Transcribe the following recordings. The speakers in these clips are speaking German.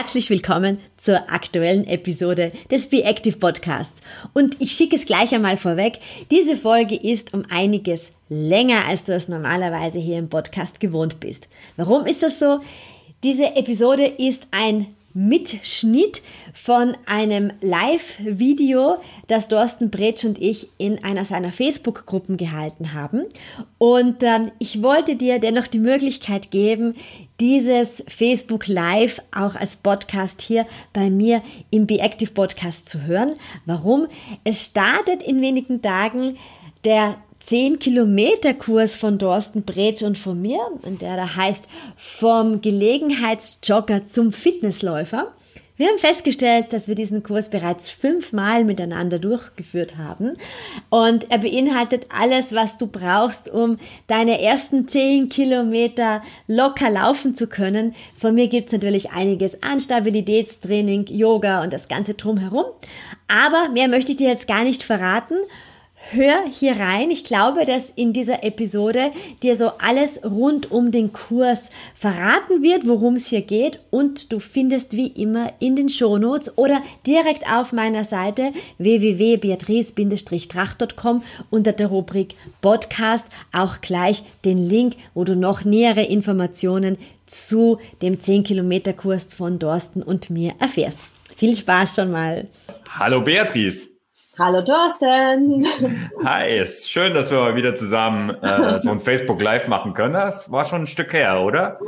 Herzlich willkommen zur aktuellen Episode des Be Active Podcasts. Und ich schicke es gleich einmal vorweg. Diese Folge ist um einiges länger, als du es normalerweise hier im Podcast gewohnt bist. Warum ist das so? Diese Episode ist ein Mitschnitt von einem Live-Video, das Thorsten Bretsch und ich in einer seiner Facebook-Gruppen gehalten haben. Und ähm, ich wollte dir dennoch die Möglichkeit geben, dieses Facebook Live auch als Podcast hier bei mir im Be Active Podcast zu hören. Warum? Es startet in wenigen Tagen der 10 Kilometer Kurs von Thorsten Bretsch und von mir, und der da heißt vom Gelegenheitsjogger zum Fitnessläufer. Wir haben festgestellt, dass wir diesen Kurs bereits fünfmal miteinander durchgeführt haben. Und er beinhaltet alles, was du brauchst, um deine ersten zehn Kilometer locker laufen zu können. Von mir gibt's natürlich einiges an Stabilitätstraining, Yoga und das Ganze drumherum. Aber mehr möchte ich dir jetzt gar nicht verraten. Hör hier rein. Ich glaube, dass in dieser Episode dir so alles rund um den Kurs verraten wird, worum es hier geht. Und du findest wie immer in den Shownotes oder direkt auf meiner Seite www.beatrice-tracht.com unter der Rubrik Podcast auch gleich den Link, wo du noch nähere Informationen zu dem 10 Kilometer Kurs von Dorsten und mir erfährst. Viel Spaß schon mal. Hallo Beatrice. Hallo Thorsten. Hi, ist schön, dass wir mal wieder zusammen äh, so ein Facebook Live machen können. Das war schon ein Stück her, oder?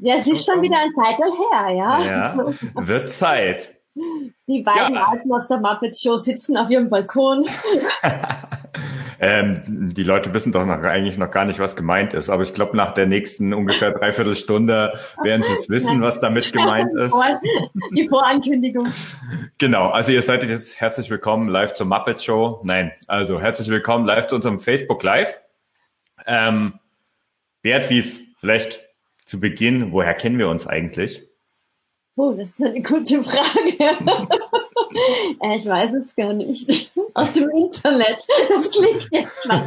Ja, es ist schon wieder ein Zeital her, ja. Ja, wird Zeit. Die beiden ja. Alten aus der Muppet Show sitzen auf ihrem Balkon. ähm, die Leute wissen doch noch, eigentlich noch gar nicht, was gemeint ist. Aber ich glaube, nach der nächsten ungefähr dreiviertel Stunde werden sie es wissen, was damit gemeint ist. Die Vorankündigung. Genau, also ihr seid jetzt herzlich willkommen live zur Muppet Show. Nein, also herzlich willkommen live zu unserem Facebook Live. Ähm, Beatrice, vielleicht zu Beginn, woher kennen wir uns eigentlich? Oh, das ist eine gute Frage. Äh, ich weiß es gar nicht. Aus dem Internet. Das klingt jetzt mal.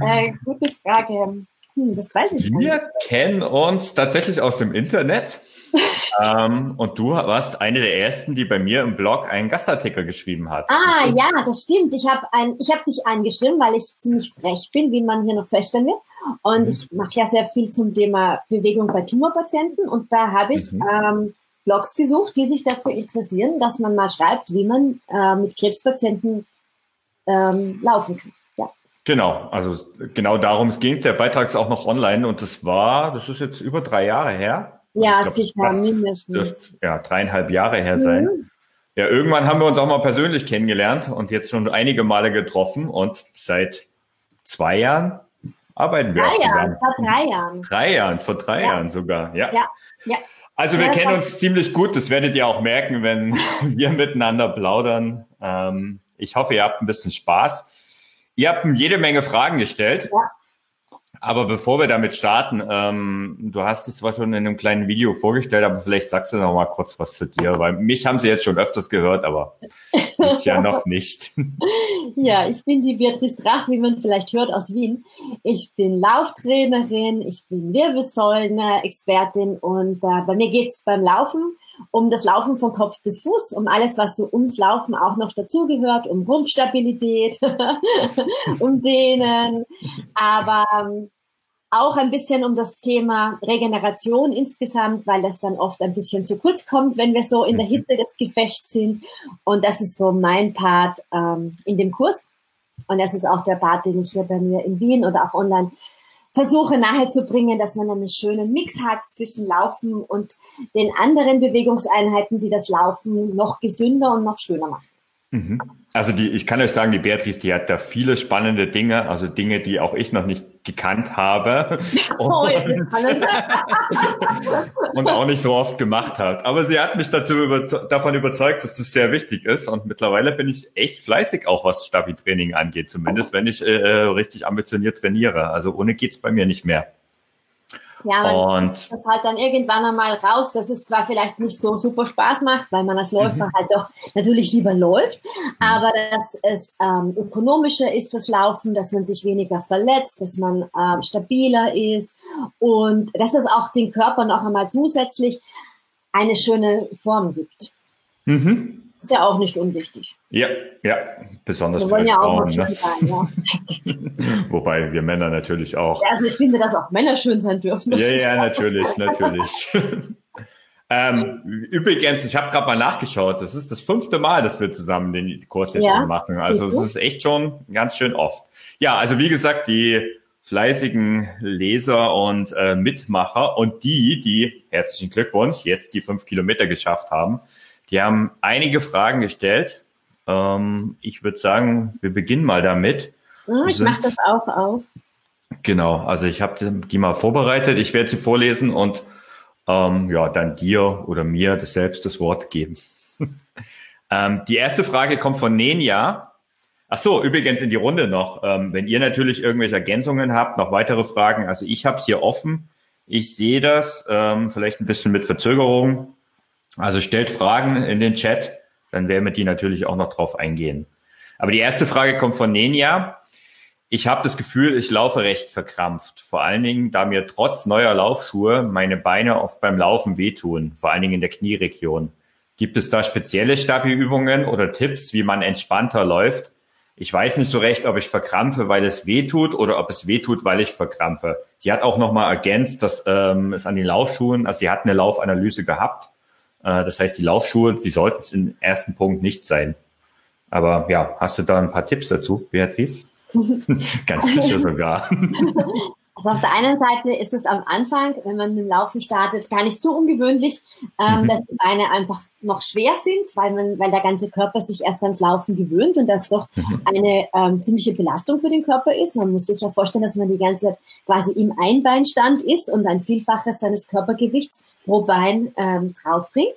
äh, gute Frage. Hm, das weiß ich nicht. Wir kennen uns tatsächlich aus dem Internet. ähm, und du warst eine der ersten, die bei mir im Blog einen Gastartikel geschrieben hat. Ah, ja, das stimmt. Ich habe ein, ich habe dich angeschrieben, weil ich ziemlich frech bin, wie man hier noch feststellen wird. Und mhm. ich mache ja sehr viel zum Thema Bewegung bei Tumorpatienten. Und da habe ich mhm. ähm, Blogs gesucht, die sich dafür interessieren, dass man mal schreibt, wie man äh, mit Krebspatienten ähm, laufen kann. Ja. Genau, also genau darum es ging. Der Beitrag ist auch noch online und das war, das ist jetzt über drei Jahre her. Ja, glaub, sicher, mindestens. Das, ja, dreieinhalb Jahre her mhm. sein. Ja, irgendwann haben wir uns auch mal persönlich kennengelernt und jetzt schon einige Male getroffen und seit zwei Jahren arbeiten wir drei auch zusammen. Jahren, vor drei Jahren. Drei Jahren, vor drei ja. Jahren sogar, ja. Ja, ja. Also wir ja, kennen uns ziemlich gut, das werdet ihr auch merken, wenn wir miteinander plaudern. Ähm, ich hoffe, ihr habt ein bisschen Spaß. Ihr habt jede Menge Fragen gestellt. Ja. Aber bevor wir damit starten, ähm, du hast es zwar schon in einem kleinen Video vorgestellt, aber vielleicht sagst du noch mal kurz was zu dir, weil mich haben sie jetzt schon öfters gehört, aber ich ja noch nicht. ja, ich bin die Beatrice Drach, wie man vielleicht hört, aus Wien. Ich bin Lauftrainerin, ich bin Wirbelsäulen-Expertin und äh, bei mir geht's beim Laufen um das Laufen von Kopf bis Fuß, um alles, was so ums Laufen auch noch dazugehört, um Rumpfstabilität, um Dehnen, aber ähm, auch ein bisschen um das Thema Regeneration insgesamt, weil das dann oft ein bisschen zu kurz kommt, wenn wir so in der mhm. Hitze des Gefechts sind. Und das ist so mein Part ähm, in dem Kurs. Und das ist auch der Part, den ich hier bei mir in Wien oder auch online versuche nahezubringen, dass man einen schönen Mix hat zwischen Laufen und den anderen Bewegungseinheiten, die das Laufen noch gesünder und noch schöner machen. Mhm. Also die, ich kann euch sagen, die Beatrice, die hat da viele spannende Dinge, also Dinge, die auch ich noch nicht gekannt habe oh, und, und, auch nicht so oft gemacht hat. Aber sie hat mich dazu über, davon überzeugt, dass das sehr wichtig ist und mittlerweile bin ich echt fleißig, auch was Stabi-Training angeht, zumindest wenn ich äh, äh richtig ambitioniert trainiere. Also ohne geht's bei mir nicht mehr. Ja, man und das halt dann irgendwann einmal raus, dass es zwar vielleicht nicht so super Spaß macht, weil man als Läufer mhm. halt doch natürlich lieber läuft, mhm. aber dass es ähm, ökonomischer ist, das Laufen, dass man sich weniger verletzt, dass man ähm, stabiler ist und dass es auch den Körper noch einmal zusätzlich eine schöne Form gibt. Mhm. Ist ja auch nicht unwichtig. Ja, ja, besonders wir wollen ja Frauen. Auch ne? sein, ja. Wobei wir Männer natürlich auch. Ja, also ich finde, dass auch Männer schön sein dürfen. Ja, ja, natürlich, natürlich. ähm, übrigens, ich habe gerade mal nachgeschaut. Das ist das fünfte Mal, dass wir zusammen den Kurs jetzt ja. machen. Also es ist echt schon ganz schön oft. Ja, also wie gesagt, die fleißigen Leser und äh, Mitmacher und die, die herzlichen Glückwunsch jetzt die fünf Kilometer geschafft haben die haben einige Fragen gestellt. Ähm, ich würde sagen, wir beginnen mal damit. Ich mache das auch auf. Genau, also ich habe die mal vorbereitet. Ich werde sie vorlesen und ähm, ja, dann dir oder mir das selbst das Wort geben. ähm, die erste Frage kommt von Nenja. Ach so, übrigens in die Runde noch. Ähm, wenn ihr natürlich irgendwelche Ergänzungen habt, noch weitere Fragen. Also ich habe es hier offen. Ich sehe das, ähm, vielleicht ein bisschen mit Verzögerung. Also stellt Fragen in den Chat, dann werden wir die natürlich auch noch drauf eingehen. Aber die erste Frage kommt von Nenja. Ich habe das Gefühl, ich laufe recht verkrampft. Vor allen Dingen, da mir trotz neuer Laufschuhe meine Beine oft beim Laufen wehtun, vor allen Dingen in der Knieregion. Gibt es da spezielle Stabi-Übungen oder Tipps, wie man entspannter läuft? Ich weiß nicht so recht, ob ich verkrampfe, weil es wehtut oder ob es wehtut, weil ich verkrampfe. Sie hat auch nochmal ergänzt, dass ähm, es an den Laufschuhen, also sie hat eine Laufanalyse gehabt äh, das heißt, die Laufschuhe, die sollten es im ersten Punkt nicht sein. Aber ja, hast du da ein paar Tipps dazu, Beatrice? Ganz sicher sogar. Also auf der einen Seite ist es am Anfang, wenn man mit dem Laufen startet, gar nicht so ungewöhnlich, ähm, mhm. dass die Beine einfach noch schwer sind, weil man, weil der ganze Körper sich erst ans Laufen gewöhnt und das doch mhm. eine ähm, ziemliche Belastung für den Körper ist. Man muss sich ja vorstellen, dass man die ganze Zeit quasi im Einbeinstand ist und ein Vielfaches seines Körpergewichts pro Bein ähm, draufbringt.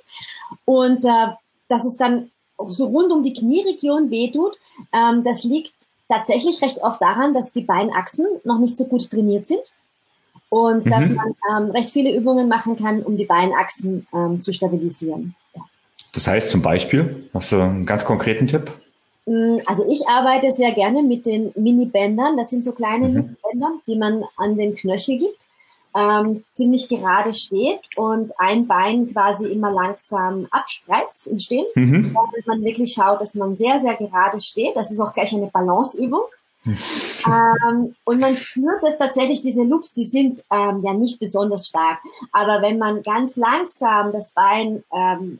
Und äh, dass es dann so rund um die Knieregion wehtut, ähm, das liegt tatsächlich recht oft daran, dass die Beinachsen noch nicht so gut trainiert sind und mhm. dass man ähm, recht viele Übungen machen kann, um die Beinachsen ähm, zu stabilisieren. Ja. Das heißt zum Beispiel, hast du einen ganz konkreten Tipp? Mm, also ich arbeite sehr gerne mit den Mini-Bändern. Das sind so kleine mhm. Bänder, die man an den Knöchel gibt ähm, ziemlich gerade steht und ein Bein quasi immer langsam abspreizt im Stehen. Mhm. Damit man wirklich schaut, dass man sehr, sehr gerade steht. Das ist auch gleich eine Balanceübung. ähm, und man spürt dass tatsächlich, diese Loops, die sind ähm, ja nicht besonders stark. Aber wenn man ganz langsam das Bein ähm,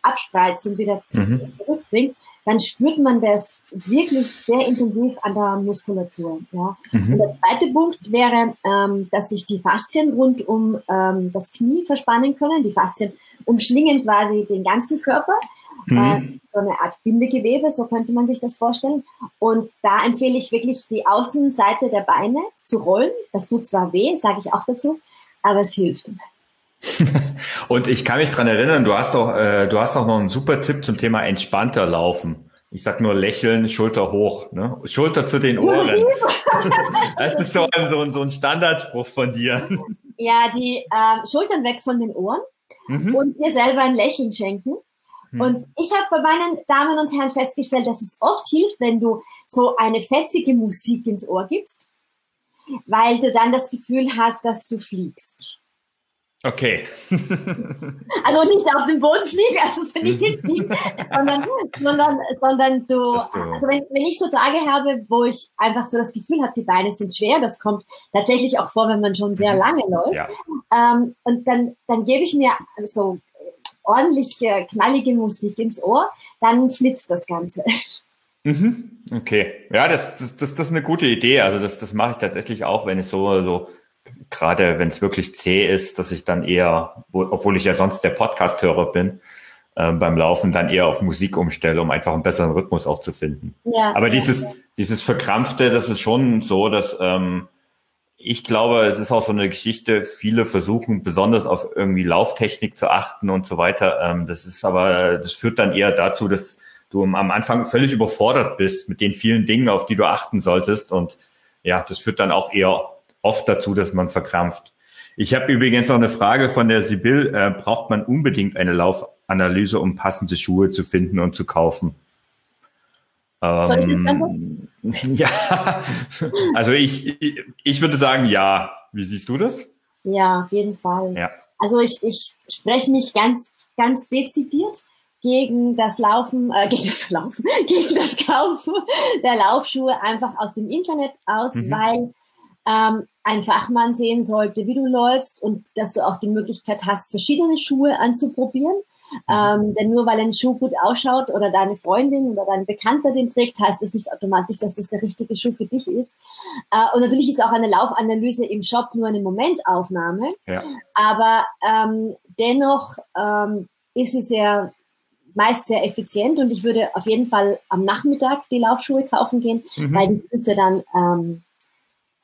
abspreizt und wieder mhm. Zurückbringt, dann spürt man das wirklich sehr intensiv an der Muskulatur. Ja. Mhm. Und der zweite Punkt wäre, ähm, dass sich die Faszien rund um ähm, das Knie verspannen können. Die Faszien umschlingen quasi den ganzen Körper. Mhm. Äh, so eine Art Bindegewebe, so könnte man sich das vorstellen. Und da empfehle ich wirklich die Außenseite der Beine zu rollen. Das tut zwar weh, sage ich auch dazu, aber es hilft. Und ich kann mich dran erinnern, du hast auch, äh, du hast auch noch einen super Tipp zum Thema entspannter Laufen. Ich sag nur lächeln, Schulter hoch, ne? Schulter zu den Ohren. das ist so ein, so ein, so ein Standardspruch von dir. Ja, die äh, Schultern weg von den Ohren mhm. und dir selber ein Lächeln schenken. Mhm. Und ich habe bei meinen Damen und Herren festgestellt, dass es oft hilft, wenn du so eine fetzige Musik ins Ohr gibst, weil du dann das Gefühl hast, dass du fliegst. Okay. also nicht auf den Boden fliegen, also nicht hinfliegen, sondern, sondern, sondern du, also wenn, wenn ich so Tage habe, wo ich einfach so das Gefühl habe, die Beine sind schwer, das kommt tatsächlich auch vor, wenn man schon sehr mhm. lange läuft. Ja. Ähm, und dann, dann gebe ich mir so ordentliche, knallige Musik ins Ohr, dann flitzt das Ganze. Mhm. Okay. Ja, das, das, das, das ist eine gute Idee. Also das, das mache ich tatsächlich auch, wenn es so, so gerade wenn es wirklich zäh ist, dass ich dann eher, obwohl ich ja sonst der Podcast-Hörer bin, äh, beim Laufen dann eher auf Musik umstelle, um einfach einen besseren Rhythmus auch zu finden. Ja, Aber dieses, ja. dieses Verkrampfte, das ist schon so, dass ähm, ich glaube, es ist auch so eine Geschichte, viele versuchen besonders auf irgendwie Lauftechnik zu achten und so weiter. Ähm, das ist aber, das führt dann eher dazu, dass du am Anfang völlig überfordert bist mit den vielen Dingen, auf die du achten solltest. Und ja, das führt dann auch eher oft dazu, dass man verkrampft. Ich habe übrigens noch eine Frage von der Sibyl. Äh, braucht man unbedingt eine Laufanalyse, um passende Schuhe zu finden und zu kaufen? Ähm, ja, also ich, ich würde sagen ja. Wie siehst du das? Ja, auf jeden Fall. Ja. Also ich, ich spreche mich ganz, ganz dezidiert gegen das Laufen, äh, gegen das Laufen, gegen das Kaufen der Laufschuhe einfach aus dem Internet aus, mhm. weil ähm, ein Fachmann sehen sollte, wie du läufst und dass du auch die Möglichkeit hast, verschiedene Schuhe anzuprobieren. Ähm, denn nur weil ein Schuh gut ausschaut oder deine Freundin oder dein Bekannter den trägt, heißt das nicht automatisch, dass das der richtige Schuh für dich ist. Äh, und natürlich ist auch eine Laufanalyse im Shop nur eine Momentaufnahme. Ja. Aber ähm, dennoch ähm, ist es ja meist sehr effizient und ich würde auf jeden Fall am Nachmittag die Laufschuhe kaufen gehen, mhm. weil die Füße dann ähm,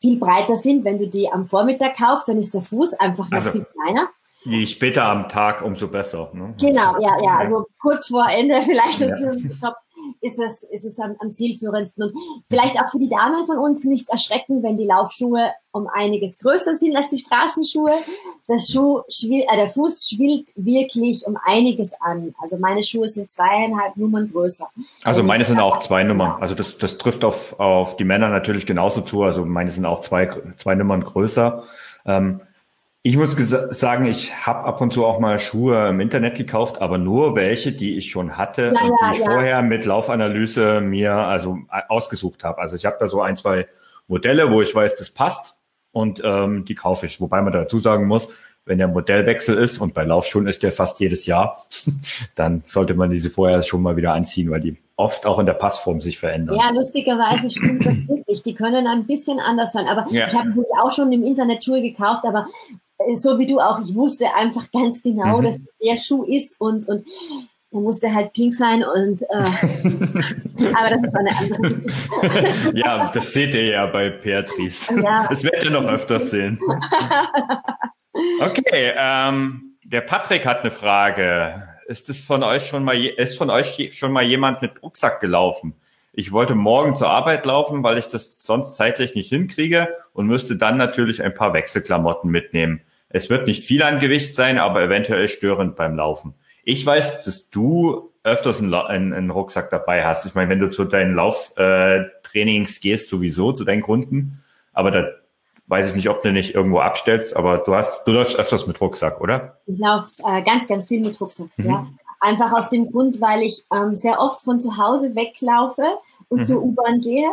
viel breiter sind. Wenn du die am Vormittag kaufst, dann ist der Fuß einfach noch also, viel kleiner. Je später am Tag, umso besser. Ne? Genau, ja, ja. Also kurz vor Ende vielleicht des ja. Shops ist es, ist es am, am zielführendsten. Und vielleicht auch für die Damen von uns nicht erschrecken, wenn die Laufschuhe um einiges größer sind als die Straßenschuhe. Das Schuh schwil, äh, der Fuß schwillt wirklich um einiges an. Also meine Schuhe sind zweieinhalb Nummern größer. Also meine sind auch zwei Nummern. Also das, das trifft auf, auf die Männer natürlich genauso zu. Also meine sind auch zwei, zwei Nummern größer. Ähm, ich muss sagen, ich habe ab und zu auch mal Schuhe im Internet gekauft, aber nur welche, die ich schon hatte ja, und die ich ja. vorher mit Laufanalyse mir also ausgesucht habe. Also ich habe da so ein, zwei Modelle, wo ich weiß, das passt und ähm, die kaufe ich. Wobei man dazu sagen muss, wenn der Modellwechsel ist und bei Laufschuhen ist der fast jedes Jahr, dann sollte man diese vorher schon mal wieder anziehen, weil die oft auch in der Passform sich verändern. Ja, lustigerweise stimmt das wirklich. Die können ein bisschen anders sein. Aber ja. ich habe auch schon im Internet Schuhe gekauft, aber so wie du auch, ich wusste einfach ganz genau, mhm. dass der Schuh ist und, und er musste halt pink sein und äh, aber das ist eine andere Geschichte. ja, das seht ihr ja bei Beatrice. Ja. Das werdet ihr noch öfters sehen. Okay, ähm, der Patrick hat eine Frage. Ist es von euch schon mal ist von euch schon mal jemand mit Rucksack gelaufen? Ich wollte morgen zur Arbeit laufen, weil ich das sonst zeitlich nicht hinkriege und müsste dann natürlich ein paar Wechselklamotten mitnehmen. Es wird nicht viel an Gewicht sein, aber eventuell störend beim Laufen. Ich weiß, dass du öfters einen, einen, einen Rucksack dabei hast. Ich meine, wenn du zu deinen Lauftrainings äh, gehst, sowieso zu deinen Kunden, aber da weiß ich nicht, ob du nicht irgendwo abstellst, aber du hast, du läufst öfters mit Rucksack, oder? Ich laufe äh, ganz, ganz viel mit Rucksack, mhm. ja. Einfach aus dem Grund, weil ich ähm, sehr oft von zu Hause weglaufe und mhm. zur U-Bahn gehe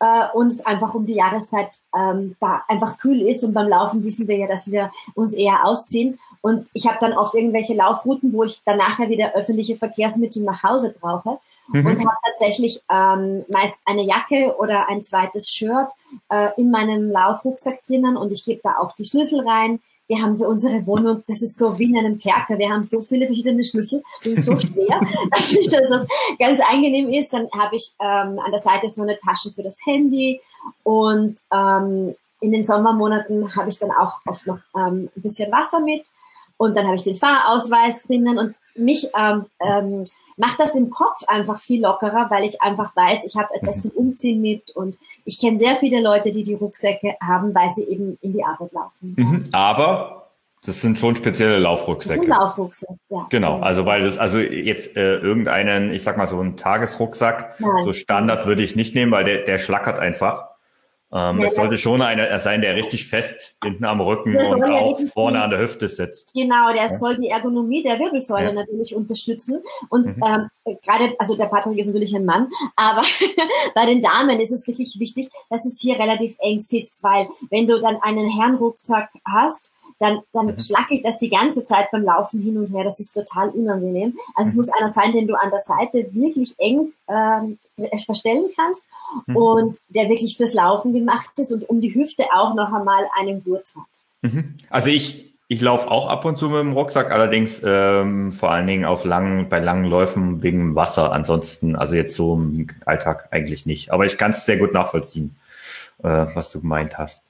äh, uns einfach um die Jahreszeit ähm, da einfach kühl ist. Und beim Laufen wissen wir ja, dass wir uns eher ausziehen. Und ich habe dann oft irgendwelche Laufrouten, wo ich dann nachher wieder öffentliche Verkehrsmittel nach Hause brauche. Mhm. Und habe tatsächlich ähm, meist eine Jacke oder ein zweites Shirt äh, in meinem Laufrucksack drinnen. Und ich gebe da auch die Schlüssel rein wir haben für unsere Wohnung, das ist so wie in einem Kerker, wir haben so viele verschiedene Schlüssel, das ist so schwer, dass, ich, dass das ganz angenehm ist. Dann habe ich ähm, an der Seite so eine Tasche für das Handy und ähm, in den Sommermonaten habe ich dann auch oft noch ähm, ein bisschen Wasser mit und dann habe ich den Fahrausweis drinnen und mich ähm, ähm, macht das im Kopf einfach viel lockerer, weil ich einfach weiß, ich habe etwas mhm. zum Umziehen mit und ich kenne sehr viele Leute, die die Rucksäcke haben, weil sie eben in die Arbeit laufen. Mhm. Aber das sind schon spezielle Laufrucksäcke. Laufrucksäcke, ja. Genau, also weil das, also jetzt äh, irgendeinen, ich sag mal so einen Tagesrucksack, Nein. so Standard würde ich nicht nehmen, weil der, der schlackert einfach. Ähm, ja, es sollte schon einer sein, der richtig fest hinten am Rücken und auch vorne an der Hüfte sitzt. Genau, der ja. soll die Ergonomie der Wirbelsäule ja. natürlich unterstützen. Und mhm. ähm, gerade, also der Patrick ist natürlich ein Mann, aber bei den Damen ist es wirklich wichtig, dass es hier relativ eng sitzt, weil wenn du dann einen Herrenrucksack hast, dann, dann mhm. schlackelt das die ganze Zeit beim Laufen hin und her. Das ist total unangenehm. Also mhm. es muss einer sein, den du an der Seite wirklich eng ähm, verstellen kannst mhm. und der wirklich fürs Laufen gemacht ist und um die Hüfte auch noch einmal einen Gurt hat. Mhm. Also ich ich laufe auch ab und zu mit dem Rucksack, allerdings ähm, vor allen Dingen auf langen, bei langen Läufen wegen Wasser. Ansonsten, also jetzt so im Alltag eigentlich nicht. Aber ich kann es sehr gut nachvollziehen, äh, was du gemeint hast.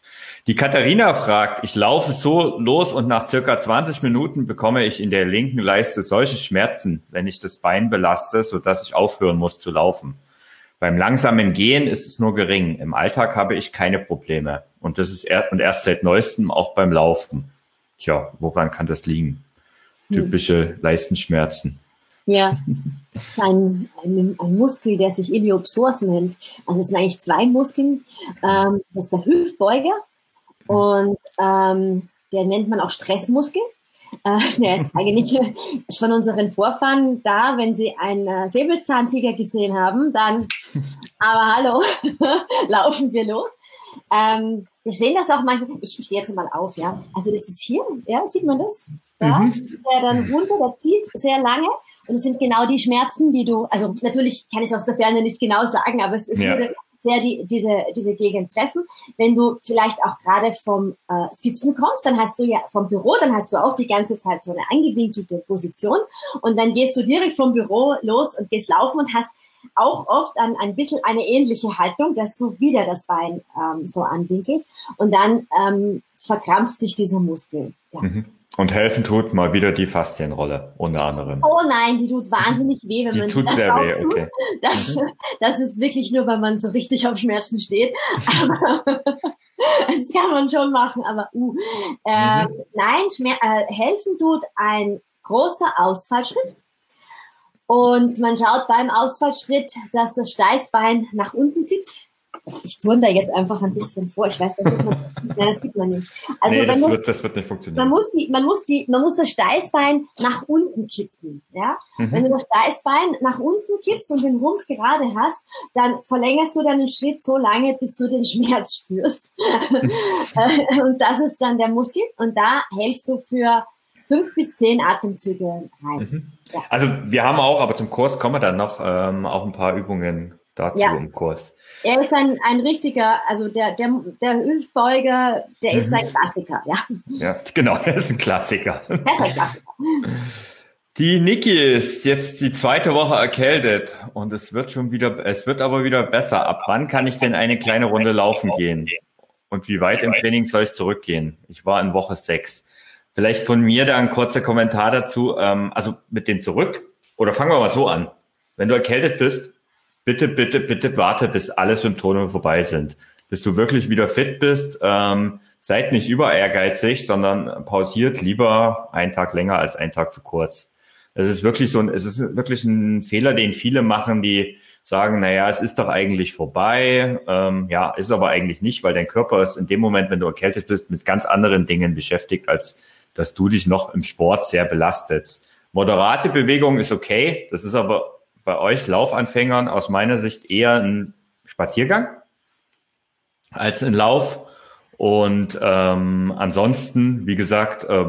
Die Katharina fragt, ich laufe so los und nach circa 20 Minuten bekomme ich in der linken Leiste solche Schmerzen, wenn ich das Bein belaste, so dass ich aufhören muss zu laufen. Beim langsamen Gehen ist es nur gering. Im Alltag habe ich keine Probleme. Und das ist er und erst seit neuestem auch beim Laufen. Tja, woran kann das liegen? Hm. Typische hm. Leistenschmerzen. Ja, das ist ein, ein, ein, Muskel, der sich Iliopsoas nennt. Also es sind eigentlich zwei Muskeln. Ähm, das ist der Hüftbeuger und ähm, der nennt man auch Stressmuskel. Äh, der ist eigentlich von unseren Vorfahren da, wenn sie einen äh, Säbelzahntiger gesehen haben, dann, aber hallo, laufen wir los. Ähm, wir sehen das auch manchmal. Ich stehe jetzt mal auf, ja. Also das ist hier, ja, sieht man das? Da, mhm. der dann runter, der zieht sehr lange. Und es sind genau die Schmerzen, die du, also natürlich kann ich aus der Ferne nicht genau sagen, aber es, es ja. würde sehr die, diese, diese Gegend treffen. Wenn du vielleicht auch gerade vom äh, Sitzen kommst, dann hast du ja vom Büro, dann hast du auch die ganze Zeit so eine angewinkelte Position und dann gehst du direkt vom Büro los und gehst laufen und hast auch oft an ein bisschen eine ähnliche Haltung, dass du wieder das Bein ähm, so anwinkelst und dann ähm, verkrampft sich dieser Muskel. Ja. Mhm. Und helfen tut mal wieder die Faszienrolle, unter anderem. Oh nein, die tut wahnsinnig weh, wenn die man tut sehr weh, okay. Das, mhm. das ist wirklich nur, wenn man so richtig auf Schmerzen steht. das kann man schon machen, aber uh. Äh, mhm. Nein, Schmer äh, helfen tut ein großer Ausfallschritt. Und man schaut beim Ausfallschritt, dass das Steißbein nach unten zieht. Ich turne da jetzt einfach ein bisschen vor. Ich weiß, das sieht man, nein, das sieht man nicht. Also nee, das, wird, das wird nicht funktionieren. Man muss, die, man, muss die, man muss das Steißbein nach unten kippen. Ja? Mhm. Wenn du das Steißbein nach unten kippst und den Rumpf gerade hast, dann verlängerst du deinen Schritt so lange, bis du den Schmerz spürst. und das ist dann der Muskel. Und da hältst du für fünf bis zehn Atemzüge rein. Mhm. Ja. Also wir haben auch, aber zum Kurs kommen wir dann noch ähm, auch ein paar Übungen dazu ja. im Kurs. Er ist ein, ein richtiger, also der, der, der Hüftbeuger, der mhm. ist ein Klassiker, ja. Ja, genau, er ist ein Klassiker. Er ist ein Klassiker. Die Niki ist jetzt die zweite Woche erkältet und es wird schon wieder, es wird aber wieder besser. Ab wann kann ich denn eine kleine Runde laufen gehen? Und wie weit im Training soll ich zurückgehen? Ich war in Woche sechs. Vielleicht von mir da ein kurzer Kommentar dazu. Ähm, also mit dem zurück. Oder fangen wir mal so an. Wenn du erkältet bist, bitte, bitte, bitte warte, bis alle Symptome vorbei sind. Bis du wirklich wieder fit bist. Ähm, seid nicht über ehrgeizig, sondern pausiert lieber einen Tag länger als einen Tag zu kurz. Es ist wirklich so ein, es ist wirklich ein Fehler, den viele machen, die sagen, na ja, es ist doch eigentlich vorbei. Ähm, ja, ist aber eigentlich nicht, weil dein Körper ist in dem Moment, wenn du erkältet bist, mit ganz anderen Dingen beschäftigt als dass du dich noch im Sport sehr belastet. Moderate Bewegung ist okay. Das ist aber bei euch Laufanfängern aus meiner Sicht eher ein Spaziergang als ein Lauf. Und ähm, ansonsten, wie gesagt, äh,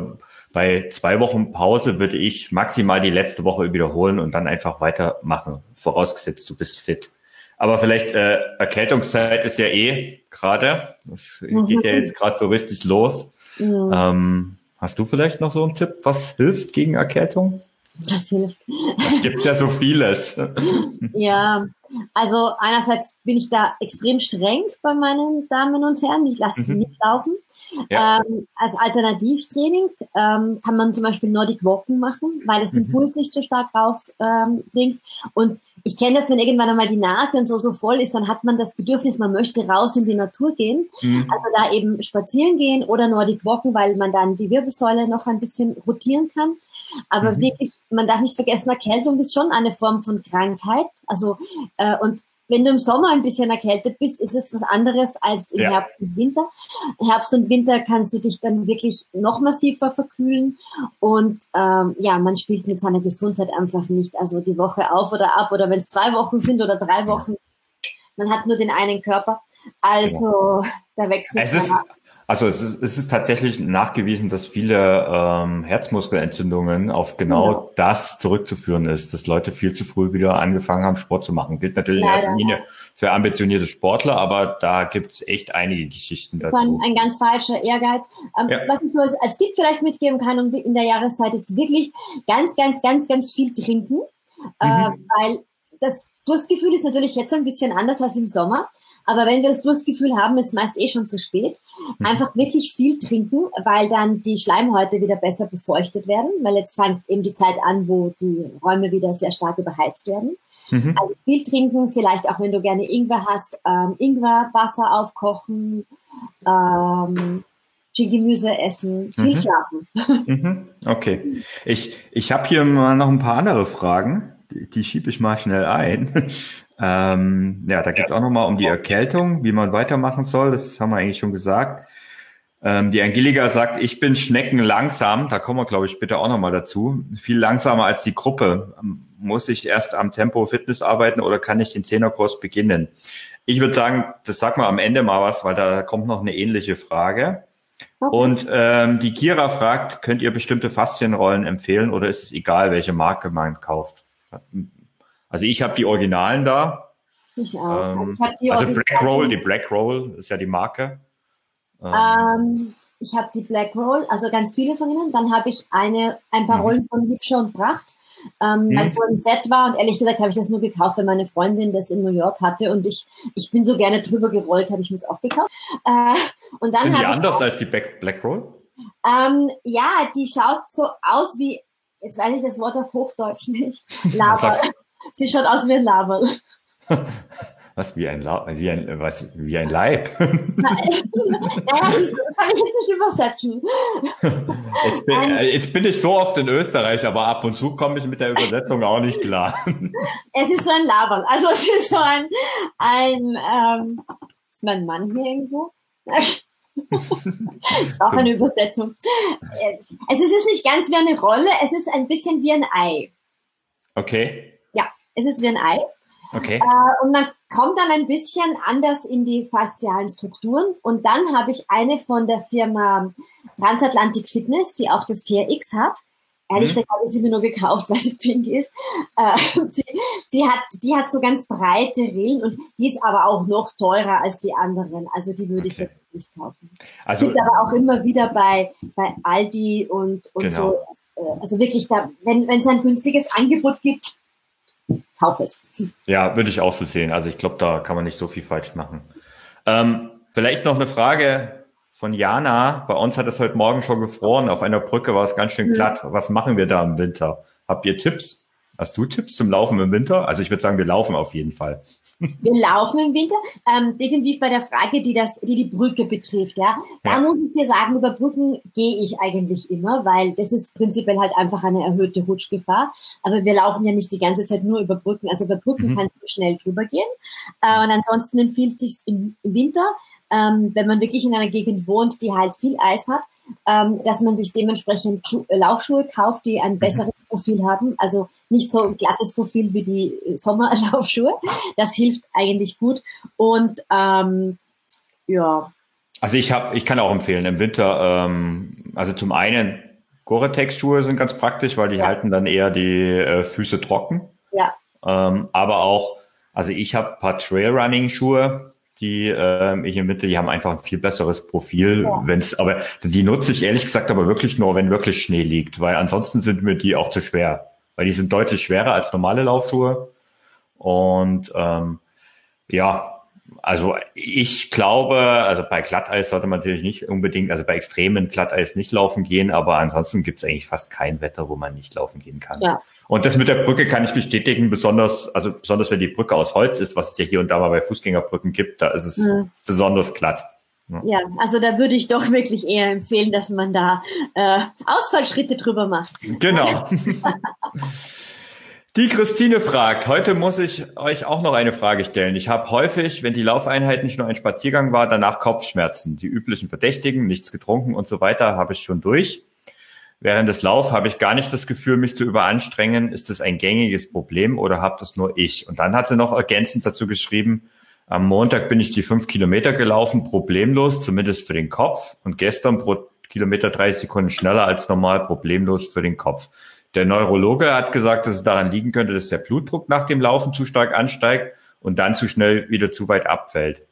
bei zwei Wochen Pause würde ich maximal die letzte Woche wiederholen und dann einfach weitermachen, vorausgesetzt du bist fit. Aber vielleicht äh, Erkältungszeit ist ja eh gerade. Das geht ja jetzt gerade so richtig los. Mhm. Ähm, Hast du vielleicht noch so einen Tipp, was hilft gegen Erkältung? Das hilft. Da gibt ja so vieles. ja, also einerseits bin ich da extrem streng bei meinen Damen und Herren. Ich lasse sie mhm. nicht laufen. Ja. Ähm, als Alternativtraining ähm, kann man zum Beispiel Nordic Walken machen, weil es den mhm. Puls nicht so stark rauf ähm, bringt. Und ich kenne das, wenn irgendwann einmal die Nase und so so voll ist, dann hat man das Bedürfnis, man möchte raus in die Natur gehen. Mhm. Also da eben spazieren gehen oder Nordic Walken, weil man dann die Wirbelsäule noch ein bisschen rotieren kann. Aber mhm. wirklich, man darf nicht vergessen, Erkältung ist schon eine Form von Krankheit. Also äh, und wenn du im Sommer ein bisschen erkältet bist, ist es was anderes als im ja. Herbst und Winter. Herbst und Winter kannst du dich dann wirklich noch massiver verkühlen und ähm, ja, man spielt mit seiner Gesundheit einfach nicht. Also die Woche auf oder ab oder wenn es zwei Wochen sind oder drei Wochen, man hat nur den einen Körper. Also da wächst nichts es ist, Also es ist, es ist tatsächlich nachgewiesen, dass viele ähm, Herzmuskelentzündungen auf genau ja. das zurückzuführen ist, dass Leute viel zu früh wieder angefangen haben, Sport zu machen. Gilt natürlich in erster Linie für ambitionierte Sportler, aber da gibt es echt einige Geschichten dazu. Ein, ein ganz falscher Ehrgeiz. Ähm, ja. Was ich nur als, Tipp vielleicht mitgeben kann um die, in der Jahreszeit ist wirklich ganz, ganz, ganz, ganz viel trinken, mhm. äh, weil das Durstgefühl ist natürlich jetzt ein bisschen anders als im Sommer. Aber wenn wir das Durstgefühl haben, ist meist eh schon zu spät. Mhm. Einfach wirklich viel trinken, weil dann die Schleimhäute wieder besser befeuchtet werden, weil jetzt fängt eben die Zeit an, wo die Räume wieder sehr stark überheizt werden. Mhm. Also viel trinken, vielleicht auch wenn du gerne Ingwer hast, ähm, Ingwer, Wasser aufkochen, ähm, viel Gemüse essen, viel mhm. schlafen. Mhm. Okay. Ich, ich habe hier mal noch ein paar andere Fragen. Die, die schiebe ich mal schnell ein. Ähm, ja, da geht es auch nochmal um die Erkältung, wie man weitermachen soll. Das haben wir eigentlich schon gesagt. Ähm, die Angelika sagt, ich bin Schnecken langsam. Da kommen wir, glaube ich, später auch nochmal dazu. Viel langsamer als die Gruppe. Muss ich erst am Tempo Fitness arbeiten oder kann ich den Zehnerkurs beginnen? Ich würde sagen, das sagt mal am Ende mal was, weil da kommt noch eine ähnliche Frage. Okay. Und ähm, die Kira fragt, könnt ihr bestimmte Faszienrollen empfehlen oder ist es egal, welche Marke man kauft? Also ich habe die Originalen da. Ich auch. Ähm, also, ich also Black Roll, die Black Roll ist ja die Marke. Ähm, ähm, ich habe die Black Roll, also ganz viele von ihnen. Dann habe ich eine, ein paar mhm. Rollen von Liebscher und Pracht, ähm, mhm. weil es so ein Set war. Und ehrlich gesagt habe ich das nur gekauft, weil meine Freundin das in New York hatte. Und ich, ich bin so gerne drüber gerollt, habe ich mir das auch gekauft. Äh, und dann Sind die anders als die Black, Black Roll? Ähm, ja, die schaut so aus wie, jetzt weiß ich das Wort auf Hochdeutsch nicht, Lava. Sie schaut aus wie ein Laberl. Was, wie ein, La wie ein, was, wie ein Leib? naja, das kann ich jetzt nicht übersetzen. Jetzt bin, ein, äh, jetzt bin, ich so oft in Österreich, aber ab und zu komme ich mit der Übersetzung auch nicht klar. es ist so ein Laberl. Also es ist so ein, ein ähm, ist mein Mann hier irgendwo? auch eine Übersetzung. Es ist nicht ganz wie eine Rolle, es ist ein bisschen wie ein Ei. Okay. Es ist wie ein Ei. Okay. Äh, und man kommt dann ein bisschen anders in die faszialen Strukturen. Und dann habe ich eine von der Firma Transatlantic Fitness, die auch das TRX hat. Ehrlich mhm. gesagt habe ich sie mir nur gekauft, weil sie pink ist. Äh, sie, sie, hat, die hat so ganz breite Rillen und die ist aber auch noch teurer als die anderen. Also die würde okay. ich jetzt nicht kaufen. Also gibt aber auch immer wieder bei, bei Aldi und, und genau. so. Äh, also wirklich, da, wenn es ein günstiges Angebot gibt, kauf es. Ja, würde ich auch so sehen. Also ich glaube, da kann man nicht so viel falsch machen. Ähm, vielleicht noch eine Frage von Jana. Bei uns hat es heute Morgen schon gefroren. Auf einer Brücke war es ganz schön glatt. Was machen wir da im Winter? Habt ihr Tipps? Hast du Tipps zum Laufen im Winter? Also ich würde sagen, wir laufen auf jeden Fall. Wir laufen im Winter. Ähm, definitiv bei der Frage, die das, die die Brücke betrifft, ja. Da ja. muss ich dir sagen, über Brücken gehe ich eigentlich immer, weil das ist prinzipiell halt einfach eine erhöhte Rutschgefahr. Aber wir laufen ja nicht die ganze Zeit nur über Brücken. Also über Brücken mhm. kannst du schnell drüber gehen. Äh, und ansonsten empfiehlt sich im Winter ähm, wenn man wirklich in einer Gegend wohnt, die halt viel Eis hat, ähm, dass man sich dementsprechend Schu äh, Laufschuhe kauft, die ein mhm. besseres Profil haben. Also nicht so ein glattes Profil wie die äh, Sommerlaufschuhe. Das hilft eigentlich gut. Und ähm, ja. Also ich habe, ich kann auch empfehlen im Winter. Ähm, also zum einen Gore-Tex-Schuhe sind ganz praktisch, weil die ja. halten dann eher die äh, Füße trocken. Ja. Ähm, aber auch, also ich habe paar Trailrunning-Schuhe die äh, ich im Winter, die haben einfach ein viel besseres Profil, ja. wenn's, aber die nutze ich ehrlich gesagt aber wirklich nur, wenn wirklich Schnee liegt, weil ansonsten sind mir die auch zu schwer, weil die sind deutlich schwerer als normale Laufschuhe und ähm, ja, also ich glaube, also bei Glatteis sollte man natürlich nicht unbedingt, also bei extremen Glatteis nicht laufen gehen, aber ansonsten gibt es eigentlich fast kein Wetter, wo man nicht laufen gehen kann. Ja. Und das mit der Brücke kann ich bestätigen, besonders, also besonders wenn die Brücke aus Holz ist, was es ja hier und da mal bei Fußgängerbrücken gibt, da ist es mhm. besonders glatt. Ja. ja, also da würde ich doch wirklich eher empfehlen, dass man da äh, Ausfallschritte drüber macht. Genau. Die Christine fragt, heute muss ich euch auch noch eine Frage stellen. Ich habe häufig, wenn die Laufeinheit nicht nur ein Spaziergang war, danach Kopfschmerzen. Die üblichen Verdächtigen, nichts getrunken und so weiter, habe ich schon durch. Während des Lauf habe ich gar nicht das Gefühl, mich zu überanstrengen. Ist das ein gängiges Problem oder habt das nur ich? Und dann hat sie noch ergänzend dazu geschrieben, Am Montag bin ich die fünf Kilometer gelaufen, problemlos, zumindest für den Kopf. Und gestern pro Kilometer 30 Sekunden schneller als normal, problemlos für den Kopf. Der Neurologe hat gesagt, dass es daran liegen könnte, dass der Blutdruck nach dem Laufen zu stark ansteigt und dann zu schnell wieder zu weit abfällt.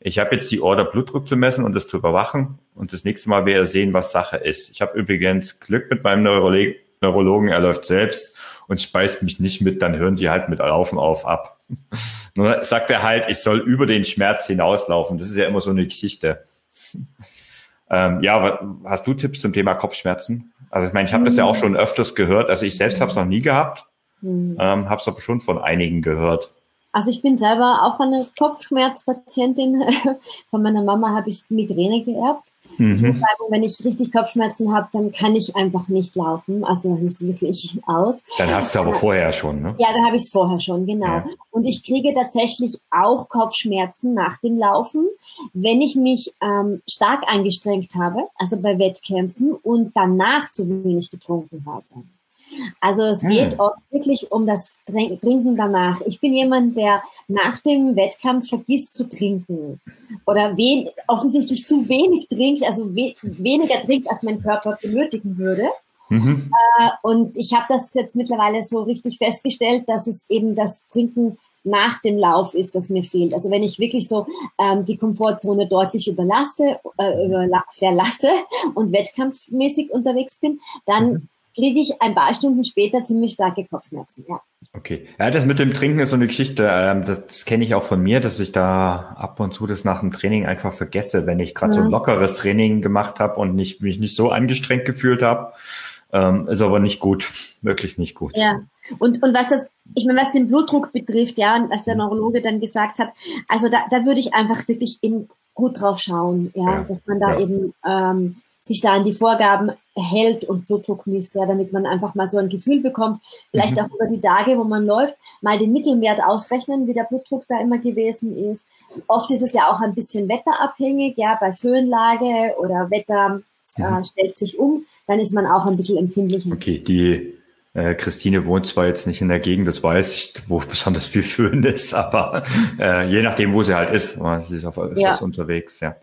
Ich habe jetzt die Order, Blutdruck zu messen und das zu überwachen. Und das nächste Mal werde ich sehen, was Sache ist. Ich habe übrigens Glück mit meinem Neurologen. Neurologen, er läuft selbst und speist mich nicht mit, dann hören sie halt mit Laufen auf ab. Nur sagt er halt, ich soll über den Schmerz hinauslaufen. Das ist ja immer so eine Geschichte. Ähm, ja, hast du Tipps zum Thema Kopfschmerzen? Also ich meine, ich habe das ja auch schon öfters gehört. Also ich selbst habe es noch nie gehabt, mhm. ähm, habe es aber schon von einigen gehört. Also ich bin selber auch eine Kopfschmerzpatientin. Von meiner Mama habe ich Migräne geerbt. Mhm. Ich muss sagen, wenn ich richtig Kopfschmerzen habe, dann kann ich einfach nicht laufen. Also dann ist es wirklich aus. Dann hast du aber vorher schon, ne? Ja, dann habe ich es vorher schon, genau. Ja. Und ich kriege tatsächlich auch Kopfschmerzen nach dem Laufen, wenn ich mich ähm, stark angestrengt habe, also bei Wettkämpfen und danach zu wenig getrunken habe. Also es hm. geht oft wirklich um das Trinken danach. Ich bin jemand, der nach dem Wettkampf vergisst zu trinken oder wen, offensichtlich zu wenig trinkt, also we weniger trinkt, als mein Körper benötigen würde. Mhm. Äh, und ich habe das jetzt mittlerweile so richtig festgestellt, dass es eben das Trinken nach dem Lauf ist, das mir fehlt. Also wenn ich wirklich so ähm, die Komfortzone deutlich überlaste, äh, überla verlasse und wettkampfmäßig unterwegs bin, dann mhm kriege ich ein paar Stunden später ziemlich starke Kopfschmerzen. Ja. Okay. Ja, das mit dem Trinken ist so eine Geschichte. Ähm, das, das kenne ich auch von mir, dass ich da ab und zu das nach dem Training einfach vergesse, wenn ich gerade ja. so ein lockeres Training gemacht habe und nicht, mich nicht so angestrengt gefühlt habe. Ähm, ist aber nicht gut, wirklich nicht gut. Ja. Und, und was das, ich meine, was den Blutdruck betrifft, ja, und was der Neurologe dann gesagt hat, also da, da würde ich einfach wirklich eben gut drauf schauen, ja, ja. dass man da ja. eben ähm, sich da an die Vorgaben hält und Blutdruck misst, ja, damit man einfach mal so ein Gefühl bekommt, vielleicht mhm. auch über die Tage, wo man läuft, mal den Mittelwert ausrechnen, wie der Blutdruck da immer gewesen ist. Oft ist es ja auch ein bisschen wetterabhängig, ja, bei Föhnlage oder Wetter äh, mhm. stellt sich um, dann ist man auch ein bisschen empfindlicher. Okay, die äh, Christine wohnt zwar jetzt nicht in der Gegend, das weiß ich, wo besonders viel Föhn ist, aber äh, je nachdem, wo sie halt ist, sie ist auf öfters ja. unterwegs, ja.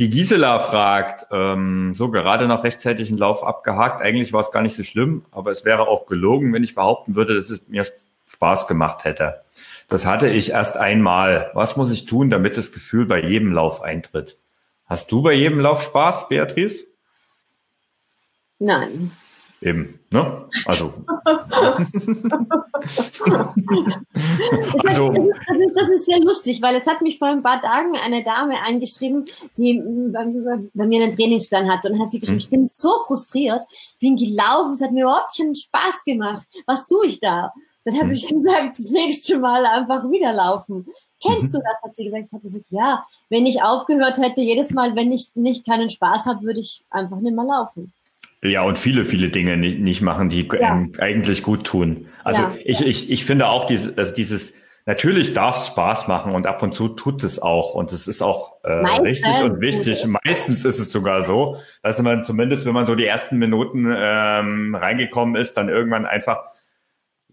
Die Gisela fragt, ähm, so gerade noch rechtzeitig einen Lauf abgehakt. Eigentlich war es gar nicht so schlimm, aber es wäre auch gelogen, wenn ich behaupten würde, dass es mir Spaß gemacht hätte. Das hatte ich erst einmal. Was muss ich tun, damit das Gefühl bei jedem Lauf eintritt? Hast du bei jedem Lauf Spaß, Beatrice? Nein. Eben, ne? Also. also das, ist, das ist sehr lustig, weil es hat mich vor ein paar Tagen eine Dame eingeschrieben, die bei mir einen Trainingsplan hat und hat sie geschrieben, hm. ich bin so frustriert, bin gelaufen, es hat mir überhaupt keinen Spaß gemacht. Was tue ich da? Dann habe hm. ich gesagt, das nächste Mal einfach wieder laufen. Kennst mhm. du das? Hat sie gesagt. Ich habe gesagt, ja, wenn ich aufgehört hätte, jedes Mal, wenn ich nicht keinen Spaß habe, würde ich einfach nicht mehr laufen. Ja, und viele, viele Dinge nicht, nicht machen, die ja. eigentlich gut tun. Also ja. ich, ich, ich finde auch dieses, also dieses, natürlich darf es Spaß machen und ab und zu tut es auch. Und es ist auch äh, richtig und wichtig. Meistens ist es sogar so, dass man zumindest, wenn man so die ersten Minuten ähm, reingekommen ist, dann irgendwann einfach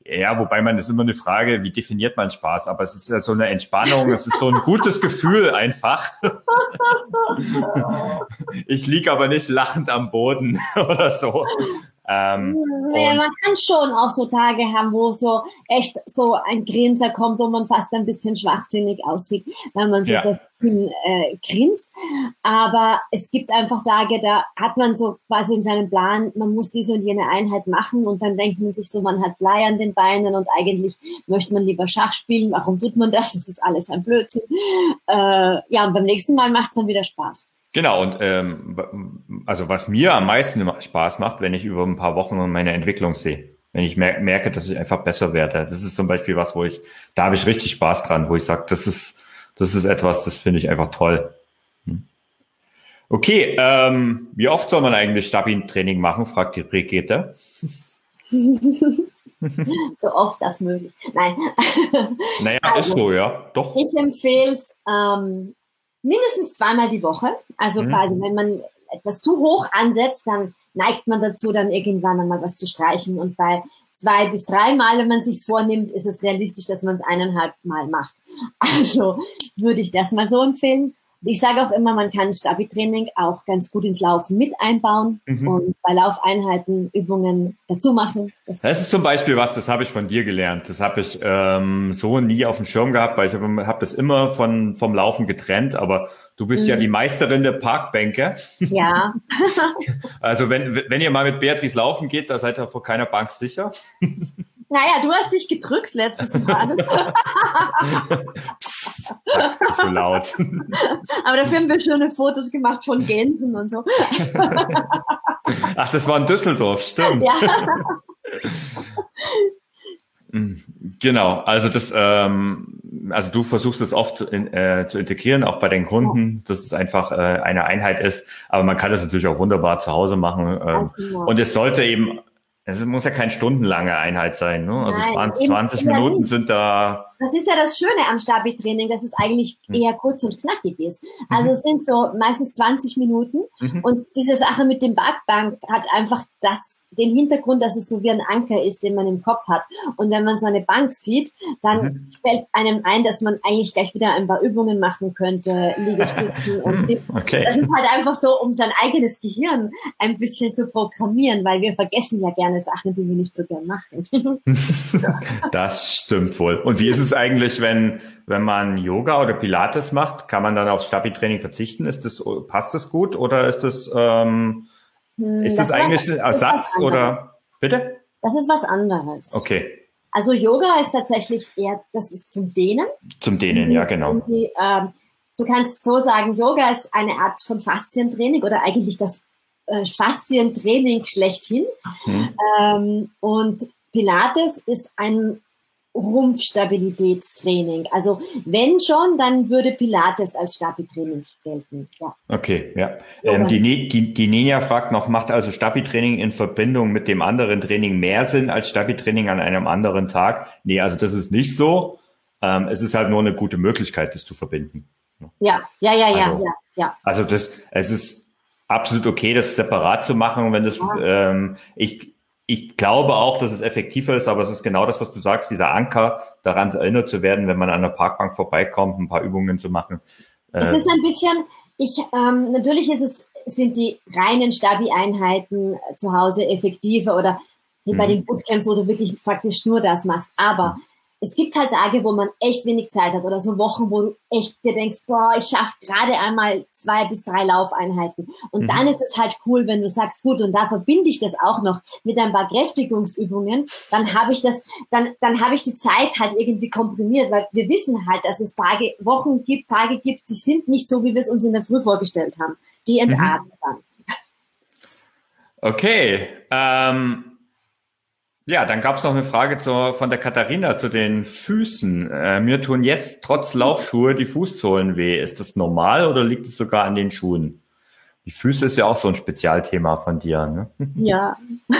ja, wobei man ist immer eine Frage, wie definiert man Spaß? Aber es ist ja so eine Entspannung, es ist so ein gutes Gefühl einfach. ich liege aber nicht lachend am Boden oder so. Ähm, ja, man kann schon auch so Tage haben, wo so echt so ein Grinser kommt, wo man fast ein bisschen schwachsinnig aussieht, wenn man so ja. das äh, grinst. Aber es gibt einfach Tage, da hat man so quasi in seinem Plan, man muss diese und jene Einheit machen und dann denkt man sich so, man hat Blei an den Beinen und eigentlich möchte man lieber Schach spielen. Warum tut man das? Das ist alles ein Blödsinn. Äh, ja, und beim nächsten Mal macht es dann wieder Spaß. Genau, und ähm, also was mir am meisten Spaß macht, wenn ich über ein paar Wochen meine Entwicklung sehe. Wenn ich mer merke, dass ich einfach besser werde. Das ist zum Beispiel was, wo ich, da habe ich richtig Spaß dran, wo ich sage, das ist, das ist etwas, das finde ich einfach toll. Hm. Okay, ähm, wie oft soll man eigentlich Stabi-Training machen, fragt die Brigitte. so oft das möglich. Nein. Naja, also, ist so, ja. Doch. Ich empfehle es ähm, mindestens zweimal die Woche. Also mhm. quasi, wenn man etwas zu hoch ansetzt, dann neigt man dazu, dann irgendwann einmal was zu streichen. Und bei zwei bis drei Mal, wenn man sich vornimmt, ist es realistisch, dass man es eineinhalb Mal macht. Also würde ich das mal so empfehlen. Ich sage auch immer, man kann Stabi-Training auch ganz gut ins Laufen mit einbauen mhm. und bei Laufeinheiten Übungen dazu machen. Das, das ist zum Beispiel was, das habe ich von dir gelernt. Das habe ich ähm, so nie auf dem Schirm gehabt, weil ich habe hab das immer von, vom Laufen getrennt, aber du bist mhm. ja die Meisterin der Parkbänke. Ja. also wenn, wenn ihr mal mit Beatrice laufen geht, da seid ihr vor keiner Bank sicher. Naja, du hast dich gedrückt letztes Mal. Sag's nicht so laut. Aber dafür haben wir schöne Fotos gemacht von Gänsen und so. Ach, das war in Düsseldorf, stimmt. Ja. Genau, also das, ähm, also du versuchst es oft zu, in, äh, zu integrieren, auch bei den Kunden, dass es einfach äh, eine Einheit ist, aber man kann das natürlich auch wunderbar zu Hause machen. Ähm, genau. Und es sollte eben es muss ja keine stundenlange Einheit sein, ne? Also Nein, 20, 20 Minuten sind da. Das ist ja das Schöne am Stabi-Training, dass es eigentlich hm. eher kurz und knackig ist. Also mhm. es sind so meistens 20 Minuten mhm. und diese Sache mit dem Backbank hat einfach das den Hintergrund, dass es so wie ein Anker ist, den man im Kopf hat. Und wenn man so eine Bank sieht, dann mhm. fällt einem ein, dass man eigentlich gleich wieder ein paar Übungen machen könnte, Liegestützen und okay. Das ist halt einfach so, um sein eigenes Gehirn ein bisschen zu programmieren, weil wir vergessen ja gerne Sachen, die wir nicht so gern machen. das stimmt wohl. Und wie ist es eigentlich, wenn, wenn man Yoga oder Pilates macht, kann man dann auf Stabi-Training verzichten? Ist das, passt das gut oder ist das, ähm, hm, ist das, das eigentlich ein Ersatz oder bitte? Das ist was anderes. Okay. Also Yoga ist tatsächlich eher, das ist zum Dehnen. Zum Dehnen, ja, genau. Die, ähm, du kannst so sagen, Yoga ist eine Art von Faszientraining oder eigentlich das äh, Faszientraining schlechthin. Hm. Ähm, und Pilates ist ein Rumpfstabilitätstraining. Also wenn schon, dann würde Pilates als Stabi-Training gelten. Ja. Okay, ja. Ähm, die, die, die Ninja fragt noch, macht also Stabi-Training in Verbindung mit dem anderen Training mehr Sinn als Stabi-Training an einem anderen Tag? Nee, also das ist nicht so. Ähm, es ist halt nur eine gute Möglichkeit, das zu verbinden. Ja, ja, ja, ja, also, ja, ja. Also das, es ist absolut okay, das separat zu machen. wenn das, ja. ähm, ich, ich glaube auch, dass es effektiver ist, aber es ist genau das, was du sagst, dieser Anker, daran erinnert zu werden, wenn man an der Parkbank vorbeikommt, ein paar Übungen zu machen. Es äh, ist ein bisschen, ich, ähm, natürlich ist es, sind die reinen Stabi-Einheiten zu Hause effektiver oder wie bei mhm. den Bootcamps, wo du wirklich faktisch nur das machst. Aber es gibt halt Tage, wo man echt wenig Zeit hat oder so Wochen, wo du echt dir denkst, boah, ich schaffe gerade einmal zwei bis drei Laufeinheiten. Und mhm. dann ist es halt cool, wenn du sagst, gut, und da verbinde ich das auch noch mit ein paar Kräftigungsübungen, dann habe ich das, dann, dann habe ich die Zeit halt irgendwie komprimiert, weil wir wissen halt, dass es Tage, Wochen gibt, Tage gibt, die sind nicht so, wie wir es uns in der Früh vorgestellt haben. Die mhm. entarten mhm. dann. Okay. Ähm ja, dann gab es noch eine Frage zur, von der Katharina zu den Füßen. Äh, mir tun jetzt trotz Laufschuhe die Fußsohlen weh. Ist das normal oder liegt es sogar an den Schuhen? Die Füße ist ja auch so ein Spezialthema von dir. Ne? Ja.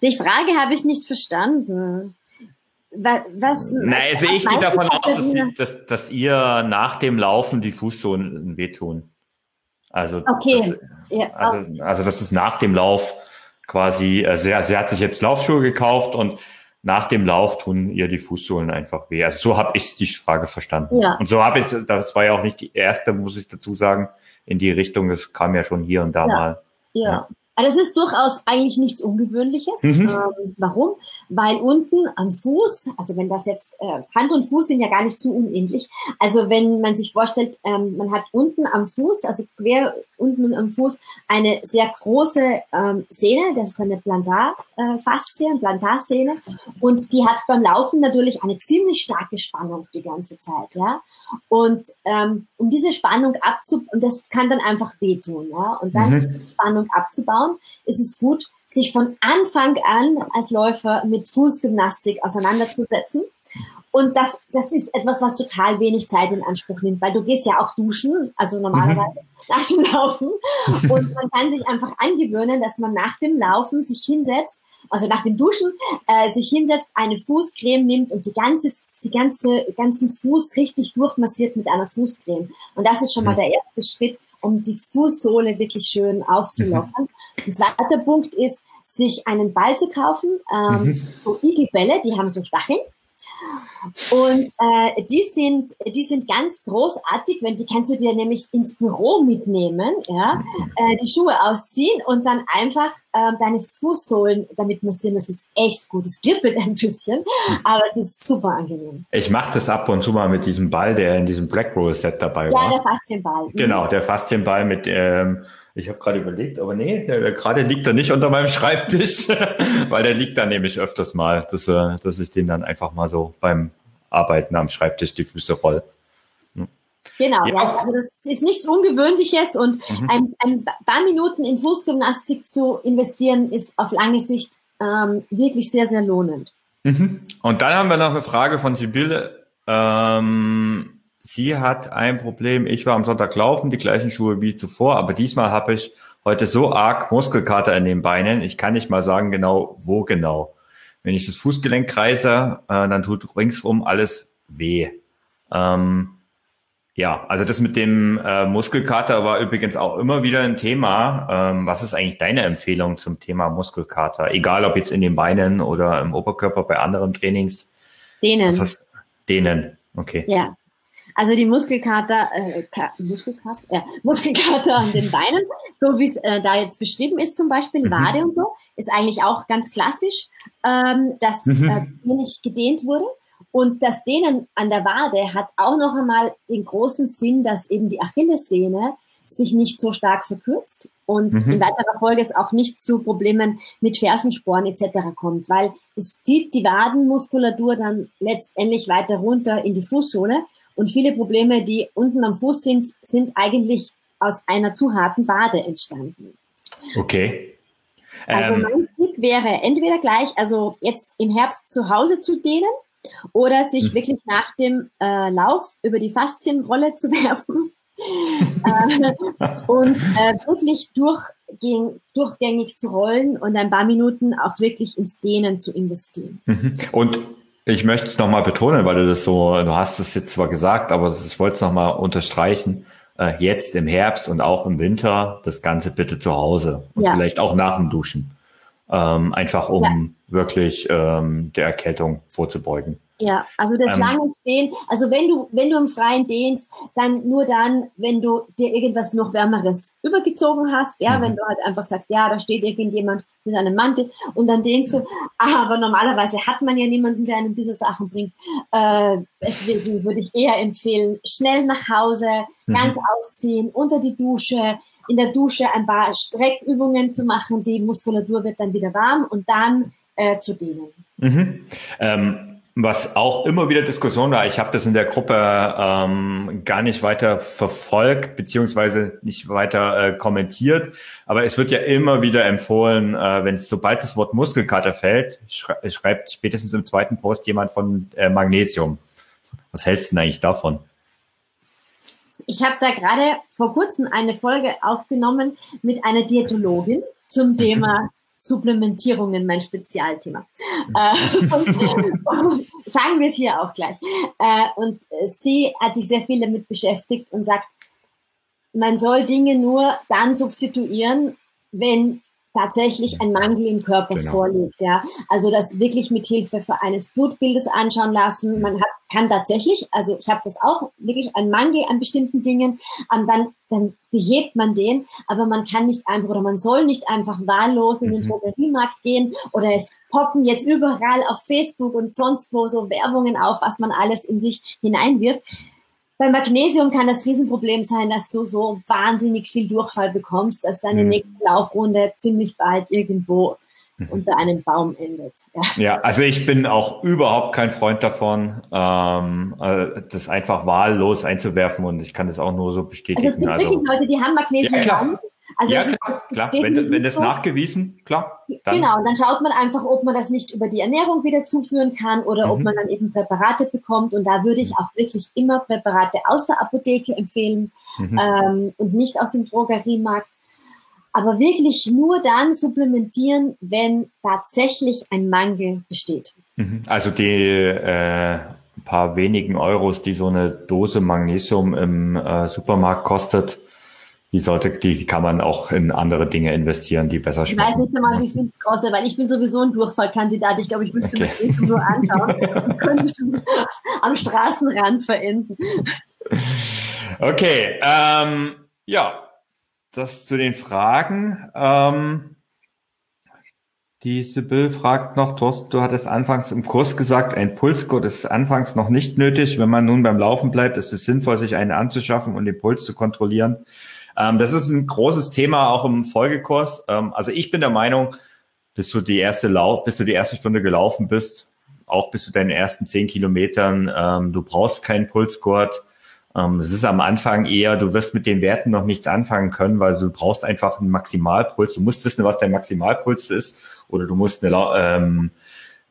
die Frage habe ich nicht verstanden. Was, was, Na, also ich gehe davon aus, dass, dass, dass, ihr nach dem Laufen die Fußsohlen wehtun. Also, okay. Das, ja, also, also das ist nach dem Lauf quasi, äh, sie, sie hat sich jetzt Laufschuhe gekauft und nach dem Lauf tun ihr die Fußsohlen einfach weh. Also so habe ich die Frage verstanden. Ja. Und so habe ich, das war ja auch nicht die erste, muss ich dazu sagen, in die Richtung. Das kam ja schon hier und da ja. mal. Ja. ja. Also es ist durchaus eigentlich nichts Ungewöhnliches. Mhm. Ähm, warum? Weil unten am Fuß, also wenn das jetzt, äh, Hand und Fuß sind ja gar nicht zu unähnlich. Also wenn man sich vorstellt, ähm, man hat unten am Fuß, also quer unten am Fuß, eine sehr große ähm, Sehne, das ist eine Plantarfaszie, äh, Plantarsehne. Und die hat beim Laufen natürlich eine ziemlich starke Spannung die ganze Zeit. ja. Und ähm, um diese Spannung abzubauen, und das kann dann einfach wehtun, ja. Und dann mhm. Spannung abzubauen, Frauen ist es gut, sich von Anfang an als Läufer mit Fußgymnastik auseinanderzusetzen. Und das, das ist etwas, was total wenig Zeit in Anspruch nimmt, weil du gehst ja auch duschen, also normalerweise mhm. nach dem Laufen. Und man kann sich einfach angewöhnen, dass man nach dem Laufen sich hinsetzt, also nach dem Duschen, äh, sich hinsetzt, eine Fußcreme nimmt und die ganze, die ganze, ganzen Fuß richtig durchmassiert mit einer Fußcreme. Und das ist schon mal der erste Schritt, um die Fußsohle wirklich schön aufzulockern. Mhm. Ein zweiter Punkt ist, sich einen Ball zu kaufen, ähm, mhm. so Igelbälle, die haben so Stacheln. Und äh, die sind, die sind ganz großartig, wenn die kannst du dir nämlich ins Büro mitnehmen, ja, äh, die Schuhe ausziehen und dann einfach äh, deine Fußsohlen damit massieren. Das ist echt gut. Es kribbelt ein bisschen, aber es ist super angenehm. Ich mache das ab und zu mal mit diesem Ball, der in diesem Black Roll Set dabei ja, war. Ja, der Faszienball. Mhm. Genau, der Faszienball mit ähm, ich habe gerade überlegt, aber nee, gerade liegt er nicht unter meinem Schreibtisch, weil der liegt da nämlich öfters mal, dass, äh, dass ich den dann einfach mal so beim Arbeiten am Schreibtisch die Füße roll. Genau, ja. also das ist nichts Ungewöhnliches und mhm. ein, ein paar Minuten in Fußgymnastik zu investieren ist auf lange Sicht ähm, wirklich sehr, sehr lohnend. Mhm. Und dann haben wir noch eine Frage von Sibylle. Ähm, sie hat ein Problem. Ich war am Sonntag laufen, die gleichen Schuhe wie zuvor, aber diesmal habe ich heute so arg Muskelkater in den Beinen. Ich kann nicht mal sagen genau, wo genau. Wenn ich das Fußgelenk kreise, äh, dann tut ringsrum alles weh. Ähm, ja, also das mit dem äh, Muskelkater war übrigens auch immer wieder ein Thema. Ähm, was ist eigentlich deine Empfehlung zum Thema Muskelkater? Egal ob jetzt in den Beinen oder im Oberkörper bei anderen Trainings. Dehnen. Dehnen, okay. Ja, also die Muskelkater, äh, Muskelkater, ja, Muskelkater an den Beinen, so wie es äh, da jetzt beschrieben ist, zum Beispiel mhm. Wade und so, ist eigentlich auch ganz klassisch, ähm, dass mhm. äh, nicht gedehnt wurde. Und das Dehnen an der Wade hat auch noch einmal den großen Sinn, dass eben die Achillessehne sich nicht so stark verkürzt und mhm. in weiterer Folge es auch nicht zu Problemen mit Fersensporen etc. kommt, weil es zieht die Wadenmuskulatur dann letztendlich weiter runter in die Fußsohle und viele Probleme, die unten am Fuß sind, sind eigentlich aus einer zu harten Wade entstanden. Okay. Also ähm. mein Tipp wäre entweder gleich, also jetzt im Herbst zu Hause zu dehnen oder sich mhm. wirklich nach dem äh, Lauf über die Faszienrolle zu werfen äh, und äh, wirklich durchgäng, durchgängig zu rollen und ein paar Minuten auch wirklich ins Dehnen zu investieren. Mhm. Und ich möchte es nochmal betonen, weil du das so, du hast es jetzt zwar gesagt, aber ich wollte es nochmal unterstreichen. Äh, jetzt im Herbst und auch im Winter das Ganze bitte zu Hause und ja. vielleicht auch nach dem Duschen. Ähm, einfach um ja. wirklich ähm, der Erkältung vorzubeugen. Ja, also das ähm, lange Stehen, also wenn du, wenn du im Freien dehnst, dann nur dann, wenn du dir irgendwas noch Wärmeres übergezogen hast, ja, mhm. wenn du halt einfach sagst, ja, da steht irgendjemand mit einem Mantel und dann dehnst du, aber normalerweise hat man ja niemanden, der einem diese Sachen bringt. Äh, deswegen würde ich eher empfehlen, schnell nach Hause, mhm. ganz ausziehen, unter die Dusche, in der Dusche ein paar Streckübungen zu machen, die Muskulatur wird dann wieder warm und dann äh, zu dehnen. Mhm. Ähm was auch immer wieder Diskussion war, ich habe das in der Gruppe ähm, gar nicht weiter verfolgt, beziehungsweise nicht weiter äh, kommentiert, aber es wird ja immer wieder empfohlen, äh, wenn es sobald das Wort Muskelkater fällt, schrei schreibt spätestens im zweiten Post jemand von äh, Magnesium. Was hältst du denn eigentlich davon? Ich habe da gerade vor kurzem eine Folge aufgenommen mit einer Diätologin zum Thema Supplementierungen mein Spezialthema. Äh, sagen wir es hier auch gleich. Äh, und sie hat sich sehr viel damit beschäftigt und sagt, man soll Dinge nur dann substituieren, wenn tatsächlich ein Mangel im Körper genau. vorliegt. Ja, also das wirklich mit Hilfe eines Blutbildes anschauen lassen. Man hat, kann tatsächlich, also ich habe das auch wirklich ein Mangel an bestimmten Dingen, ähm, dann dann behebt man den, aber man kann nicht einfach oder man soll nicht einfach wahllos in den mhm. Drogeriemarkt gehen oder es poppen jetzt überall auf Facebook und sonst wo so Werbungen auf, was man alles in sich hineinwirft. Bei Magnesium kann das Riesenproblem sein, dass du so wahnsinnig viel Durchfall bekommst, dass deine mhm. nächste Laufrunde ziemlich bald irgendwo mhm. unter einem Baum endet. Ja. ja. also ich bin auch überhaupt kein Freund davon, ähm, äh, das einfach wahllos einzuwerfen und ich kann das auch nur so bestätigen. Also es gibt also, wirklich Leute, die haben Magnesium ja, also ja, klar, klar. Wenn, wenn das nachgewiesen, klar. Dann. Genau, und dann schaut man einfach, ob man das nicht über die Ernährung wieder zuführen kann oder mhm. ob man dann eben Präparate bekommt. Und da würde ich mhm. auch wirklich immer Präparate aus der Apotheke empfehlen mhm. ähm, und nicht aus dem Drogeriemarkt. Aber wirklich nur dann supplementieren, wenn tatsächlich ein Mangel besteht. Mhm. Also die äh, paar wenigen Euros, die so eine Dose Magnesium im äh, Supermarkt kostet, die sollte, die kann man auch in andere Dinge investieren, die besser schmecken. Ich weiß nicht einmal, wie viel es kostet, weil ich bin sowieso ein Durchfallkandidat. Ich glaube, ich müsste okay. mir das nur anschauen. Ich könnte schon am Straßenrand verenden. Okay, ähm, ja, das zu den Fragen. Ähm, die Sibyl fragt noch, Thorsten, du hattest anfangs im Kurs gesagt, ein Pulsgurt ist anfangs noch nicht nötig. Wenn man nun beim Laufen bleibt, ist es sinnvoll, sich einen anzuschaffen und den Puls zu kontrollieren. Ähm, das ist ein großes Thema auch im Folgekurs. Ähm, also ich bin der Meinung, bis du die erste Lauf, bis du die erste Stunde gelaufen bist, auch bis zu deinen ersten zehn Kilometern, ähm, du brauchst keinen Pulsgurt. Ähm, es ist am Anfang eher, du wirst mit den Werten noch nichts anfangen können, weil du brauchst einfach einen Maximalpuls. Du musst wissen, was dein Maximalpuls ist, oder du musst eine, ähm,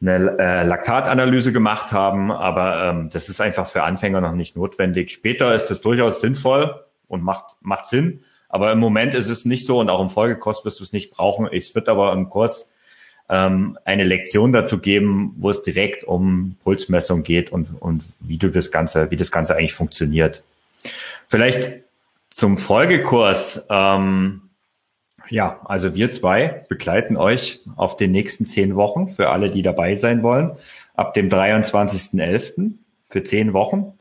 eine äh, Laktatanalyse gemacht haben, aber ähm, das ist einfach für Anfänger noch nicht notwendig. Später ist es durchaus sinnvoll und macht, macht Sinn, aber im Moment ist es nicht so und auch im Folgekurs wirst du es nicht brauchen. Es wird aber im Kurs ähm, eine Lektion dazu geben, wo es direkt um Pulsmessung geht und, und wie du das Ganze, wie das Ganze eigentlich funktioniert. Vielleicht zum Folgekurs. Ähm, ja, also wir zwei begleiten euch auf den nächsten zehn Wochen für alle, die dabei sein wollen, ab dem 23.11. für zehn Wochen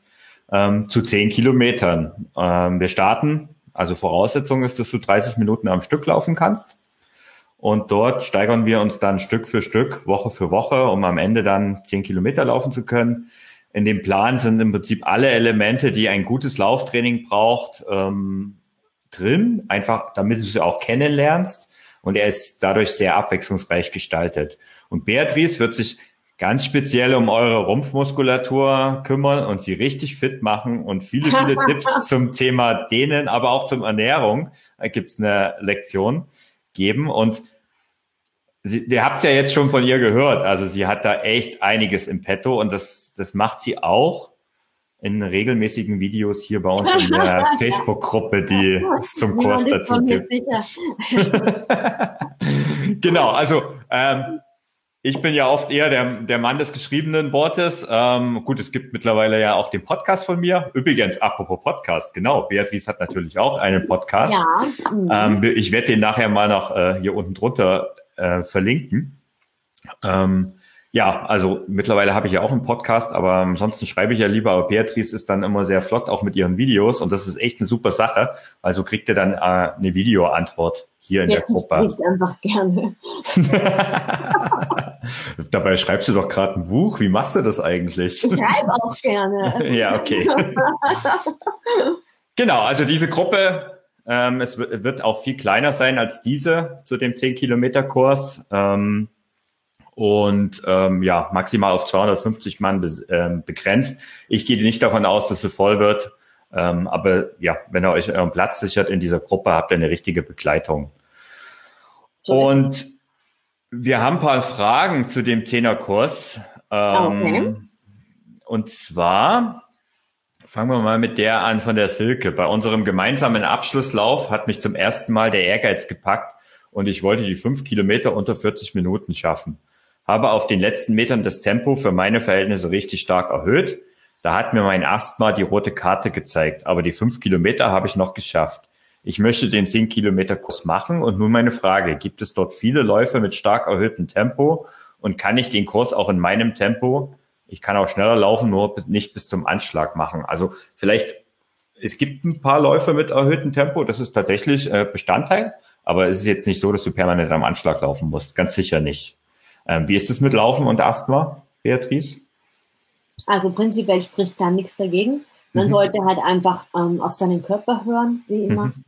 ähm, zu zehn Kilometern. Ähm, wir starten, also Voraussetzung ist, dass du 30 Minuten am Stück laufen kannst. Und dort steigern wir uns dann Stück für Stück, Woche für Woche, um am Ende dann zehn Kilometer laufen zu können. In dem Plan sind im Prinzip alle Elemente, die ein gutes Lauftraining braucht, ähm, drin, einfach damit du sie auch kennenlernst. Und er ist dadurch sehr abwechslungsreich gestaltet. Und Beatrice wird sich ganz speziell um eure Rumpfmuskulatur kümmern und sie richtig fit machen und viele, viele Tipps zum Thema Dehnen, aber auch zum Ernährung da gibt's eine Lektion geben. Und sie, ihr habt ja jetzt schon von ihr gehört. Also sie hat da echt einiges im Petto und das, das macht sie auch in regelmäßigen Videos hier bei uns in der Facebook-Gruppe, die es zum Kurs dazu gibt. genau, also ähm, ich bin ja oft eher der, der Mann des geschriebenen Wortes. Ähm, gut, es gibt mittlerweile ja auch den Podcast von mir. Übrigens, apropos Podcast, genau, Beatrice hat natürlich auch einen Podcast. Ja. Ähm, ich werde den nachher mal noch äh, hier unten drunter äh, verlinken. Ähm, ja, also mittlerweile habe ich ja auch einen Podcast, aber ansonsten schreibe ich ja lieber, aber Beatrice ist dann immer sehr flott, auch mit ihren Videos und das ist echt eine super Sache, Also kriegt ihr dann äh, eine Videoantwort hier in ja, der Gruppe. Ich einfach gerne. Dabei schreibst du doch gerade ein Buch. Wie machst du das eigentlich? Ich schreibe auch gerne. ja, okay. genau, also diese Gruppe, ähm, es wird auch viel kleiner sein als diese zu dem 10-Kilometer-Kurs. Ähm, und ähm, ja, maximal auf 250 Mann be ähm, begrenzt. Ich gehe nicht davon aus, dass es voll wird. Ähm, aber ja, wenn ihr euch euren Platz sichert in dieser Gruppe, habt ihr eine richtige Begleitung. Und wir haben ein paar Fragen zu dem Zehnerkurs. Ähm, okay. Und zwar fangen wir mal mit der an von der Silke. Bei unserem gemeinsamen Abschlusslauf hat mich zum ersten Mal der Ehrgeiz gepackt und ich wollte die fünf Kilometer unter 40 Minuten schaffen habe auf den letzten Metern das Tempo für meine Verhältnisse richtig stark erhöht. Da hat mir mein Asthma die rote Karte gezeigt, aber die fünf Kilometer habe ich noch geschafft. Ich möchte den zehn Kilometer Kurs machen und nun meine Frage, gibt es dort viele Läufe mit stark erhöhtem Tempo und kann ich den Kurs auch in meinem Tempo, ich kann auch schneller laufen, nur nicht bis zum Anschlag machen. Also vielleicht, es gibt ein paar Läufe mit erhöhtem Tempo, das ist tatsächlich äh, Bestandteil, aber es ist jetzt nicht so, dass du permanent am Anschlag laufen musst, ganz sicher nicht. Ähm, wie ist es mit Laufen und Asthma, Beatrice? Also prinzipiell spricht da nichts dagegen. Man mhm. sollte halt einfach ähm, auf seinen Körper hören, wie immer. Mhm.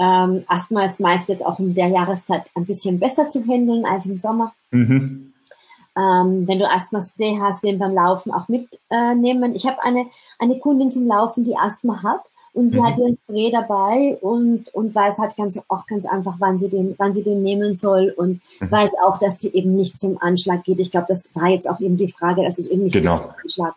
Ähm, Asthma ist meist jetzt auch in der Jahreszeit ein bisschen besser zu handeln als im Sommer. Mhm. Ähm, wenn du Asthma-Spray hast, den beim Laufen auch mitnehmen. Äh, ich habe eine, eine Kundin zum Laufen, die Asthma hat und die mhm. hat ihren Spray dabei und, und weiß halt ganz, auch ganz einfach, wann sie den, wann sie den nehmen soll und mhm. weiß auch, dass sie eben nicht zum Anschlag geht. Ich glaube, das war jetzt auch eben die Frage, dass es eben nicht genau. zum Anschlag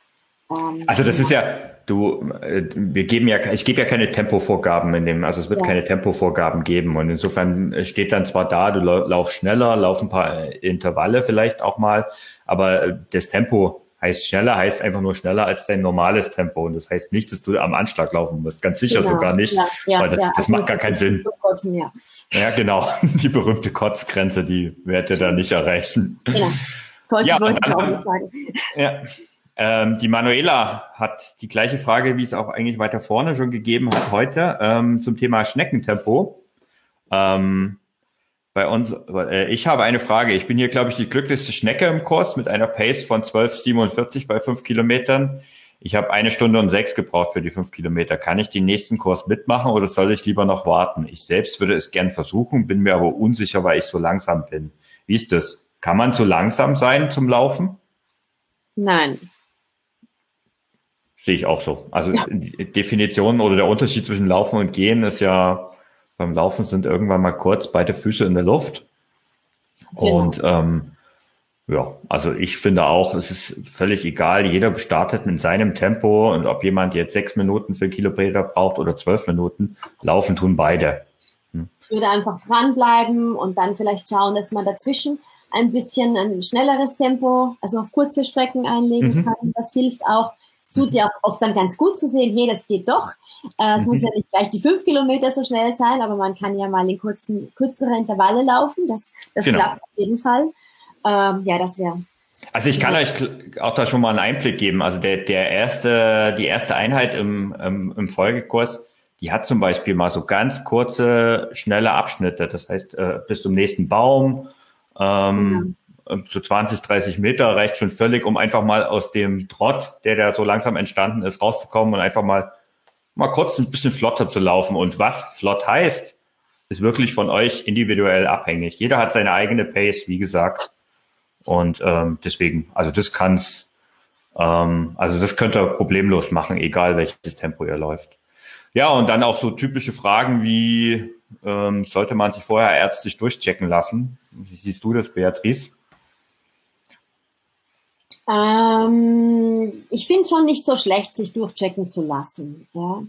ähm, also das ist ja, du, äh, wir geben ja, ich gebe ja keine Tempovorgaben in dem, also es wird ja. keine Tempovorgaben geben und insofern steht dann zwar da, du lauf schneller, lauf ein paar Intervalle vielleicht auch mal, aber das Tempo heißt schneller, heißt einfach nur schneller als dein normales Tempo. Und das heißt nicht, dass du am Anschlag laufen musst. Ganz sicher genau. sogar nicht, ja, ja, weil das, ja, das also macht gar keinen Sinn. Kotzen, ja. ja, genau. Die berühmte Kotzgrenze, die werdet ihr da nicht erreichen. Genau. Sollte ja, wollte ich auch nicht sagen. Ja. Ähm, die Manuela hat die gleiche Frage, wie es auch eigentlich weiter vorne schon gegeben hat heute, ähm, zum Thema Schneckentempo. Ähm, bei uns, äh, ich habe eine Frage. Ich bin hier, glaube ich, die glücklichste Schnecke im Kurs mit einer Pace von 12,47 bei fünf Kilometern. Ich habe eine Stunde und sechs gebraucht für die fünf Kilometer. Kann ich den nächsten Kurs mitmachen oder soll ich lieber noch warten? Ich selbst würde es gern versuchen, bin mir aber unsicher, weil ich so langsam bin. Wie ist das? Kann man zu langsam sein zum Laufen? Nein. Sehe ich auch so. Also die Definition oder der Unterschied zwischen Laufen und Gehen ist ja, beim Laufen sind irgendwann mal kurz beide Füße in der Luft. Genau. Und ähm, ja, also ich finde auch, es ist völlig egal, jeder startet mit seinem Tempo und ob jemand jetzt sechs Minuten für Kilometer braucht oder zwölf Minuten, laufen tun beide. Hm. Ich würde einfach dranbleiben und dann vielleicht schauen, dass man dazwischen ein bisschen ein schnelleres Tempo, also auf kurze Strecken einlegen mhm. kann. Das hilft auch, tut ja auch oft dann ganz gut zu sehen, hey, das geht doch. Äh, es mhm. muss ja nicht gleich die fünf Kilometer so schnell sein, aber man kann ja mal in kurzen, kürzere Intervalle laufen. Das, das genau. klappt auf jeden Fall. Ähm, ja, das wäre. Also ich kann ja. euch auch da schon mal einen Einblick geben. Also der, der erste, die erste Einheit im, im, im Folgekurs, die hat zum Beispiel mal so ganz kurze, schnelle Abschnitte. Das heißt, äh, bis zum nächsten Baum, ähm, ähm, so 20, 30 Meter reicht schon völlig, um einfach mal aus dem Trott, der da so langsam entstanden ist, rauszukommen und einfach mal, mal kurz ein bisschen flotter zu laufen. Und was flott heißt, ist wirklich von euch individuell abhängig. Jeder hat seine eigene Pace, wie gesagt. Und ähm, deswegen, also das kann's, ähm, also das könnt ihr problemlos machen, egal welches Tempo ihr läuft. Ja, und dann auch so typische Fragen wie, ähm, sollte man sich vorher ärztlich durchchecken lassen? Wie siehst du das, Beatrice? Ähm, ich finde schon nicht so schlecht, sich durchchecken zu lassen. Ja?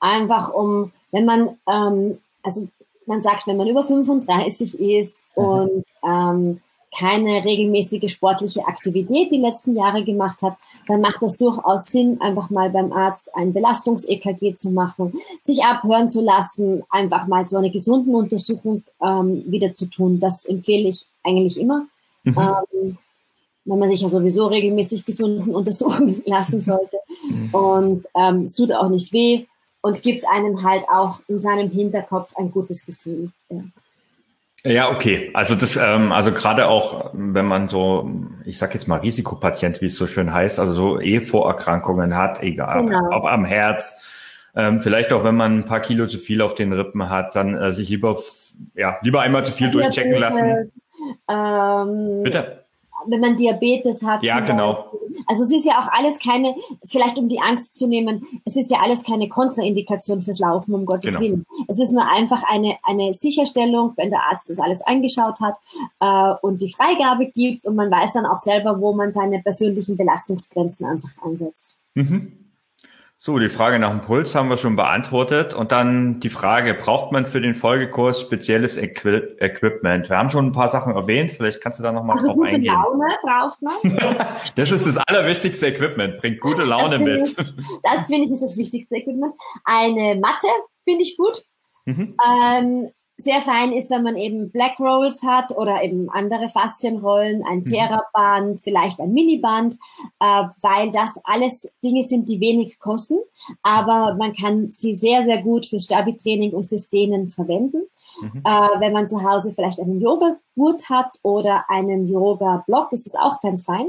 Einfach um, wenn man, ähm, also man sagt, wenn man über 35 ist mhm. und ähm, keine regelmäßige sportliche Aktivität die letzten Jahre gemacht hat, dann macht das durchaus Sinn, einfach mal beim Arzt ein Belastungs-EKG zu machen, sich abhören zu lassen, einfach mal so eine gesunden Untersuchung ähm, wieder zu tun. Das empfehle ich eigentlich immer. Mhm. Ähm, wenn man sich ja sowieso regelmäßig gesunden untersuchen lassen sollte. Mhm. Und ähm, es tut auch nicht weh und gibt einem halt auch in seinem Hinterkopf ein gutes Gefühl. Ja. Ja, okay. Also das, ähm, also gerade auch, wenn man so, ich sag jetzt mal Risikopatient, wie es so schön heißt, also so eh Vorerkrankungen hat, egal, genau. ob, ob am Herz, ähm, vielleicht auch wenn man ein paar Kilo zu viel auf den Rippen hat, dann äh, sich lieber, ja, lieber einmal zu viel durchchecken lassen. Ähm, Bitte wenn man Diabetes hat. Ja, genau. Also es ist ja auch alles keine, vielleicht um die Angst zu nehmen, es ist ja alles keine Kontraindikation fürs Laufen, um Gottes genau. Willen. Es ist nur einfach eine, eine Sicherstellung, wenn der Arzt das alles angeschaut hat äh, und die Freigabe gibt und man weiß dann auch selber, wo man seine persönlichen Belastungsgrenzen einfach ansetzt. Mhm. So, die Frage nach dem Puls haben wir schon beantwortet. Und dann die Frage, braucht man für den Folgekurs spezielles Equi Equipment? Wir haben schon ein paar Sachen erwähnt. Vielleicht kannst du da nochmal also drauf gute eingehen. Laune braucht man. das ist das allerwichtigste Equipment. Bringt gute Laune das mit. Ich, das finde ich ist das wichtigste Equipment. Eine Matte finde ich gut. Mhm. Ähm, sehr fein ist, wenn man eben Black Rolls hat oder eben andere Faszienrollen, ein mhm. Theraband, vielleicht ein Miniband, äh, weil das alles Dinge sind, die wenig kosten, aber man kann sie sehr, sehr gut fürs Stabi-Training und fürs Dehnen verwenden. Mhm. Äh, wenn man zu Hause vielleicht einen Yoga-Gurt hat oder einen Yoga-Block, ist es auch ganz fein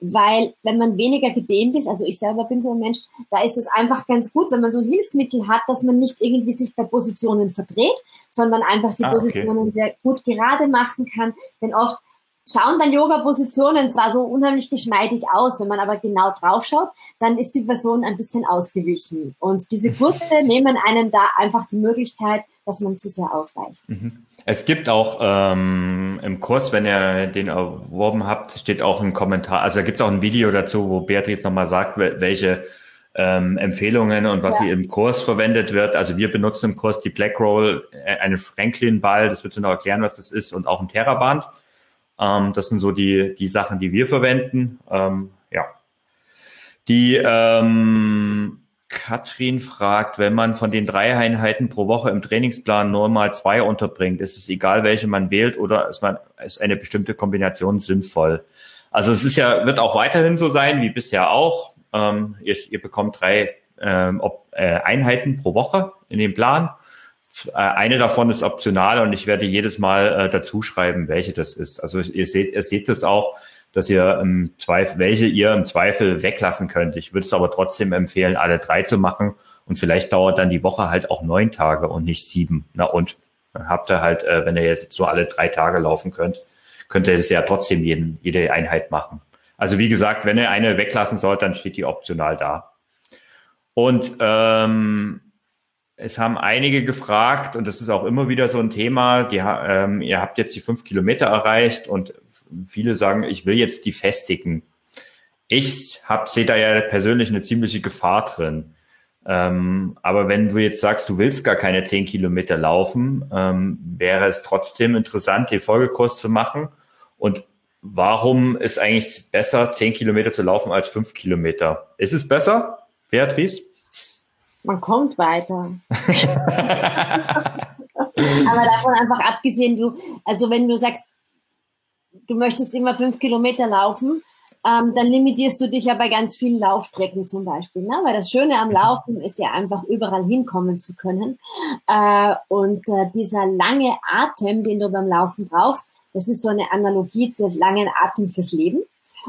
weil wenn man weniger gedehnt ist, also ich selber bin so ein Mensch, da ist es einfach ganz gut, wenn man so ein Hilfsmittel hat, dass man nicht irgendwie sich bei Positionen verdreht, sondern einfach die ah, Positionen okay. sehr gut gerade machen kann. Denn oft schauen dann Yoga-Positionen zwar so unheimlich geschmeidig aus, wenn man aber genau draufschaut, dann ist die Person ein bisschen ausgewichen. Und diese Gurte nehmen einem da einfach die Möglichkeit, dass man zu sehr ausweicht. Mhm. Es gibt auch ähm, im Kurs, wenn ihr den erworben habt, steht auch ein Kommentar, also gibt es auch ein Video dazu, wo Beatrice nochmal sagt, welche ähm, Empfehlungen und was ja. sie im Kurs verwendet wird. Also wir benutzen im Kurs die Black Roll, äh, einen Franklin-Ball, das wird sie noch erklären, was das ist, und auch ein Terraband. Ähm, das sind so die, die Sachen, die wir verwenden. Ähm, ja, Die ähm, Katrin fragt, wenn man von den drei Einheiten pro Woche im Trainingsplan nur mal zwei unterbringt, ist es egal, welche man wählt oder ist man ist eine bestimmte Kombination sinnvoll? Also es ist ja wird auch weiterhin so sein wie bisher auch. Ähm, ihr, ihr bekommt drei ähm, ob, äh, Einheiten pro Woche in dem Plan. Äh, eine davon ist optional und ich werde jedes Mal äh, dazu schreiben, welche das ist. Also ihr seht, ihr seht es auch, dass ihr im Zweifel, welche ihr im Zweifel weglassen könnt. Ich würde es aber trotzdem empfehlen, alle drei zu machen und vielleicht dauert dann die Woche halt auch neun Tage und nicht sieben. Na und dann habt ihr halt, äh, wenn ihr jetzt so alle drei Tage laufen könnt, könnt ihr das ja trotzdem jeden, jede Einheit machen. Also wie gesagt, wenn ihr eine weglassen sollt, dann steht die optional da. Und ähm, es haben einige gefragt, und das ist auch immer wieder so ein Thema, die, ähm, ihr habt jetzt die fünf Kilometer erreicht und viele sagen, ich will jetzt die festigen. Ich sehe da ja persönlich eine ziemliche Gefahr drin. Ähm, aber wenn du jetzt sagst, du willst gar keine zehn Kilometer laufen, ähm, wäre es trotzdem interessant, den Folgekurs zu machen. Und warum ist eigentlich besser, zehn Kilometer zu laufen als fünf Kilometer? Ist es besser, Beatrice? Man kommt weiter. Aber davon einfach abgesehen, du, also wenn du sagst, du möchtest immer fünf Kilometer laufen, ähm, dann limitierst du dich ja bei ganz vielen Laufstrecken zum Beispiel. Ne? Weil das Schöne am Laufen ist ja einfach überall hinkommen zu können. Äh, und äh, dieser lange Atem, den du beim Laufen brauchst, das ist so eine Analogie des langen Atem fürs Leben.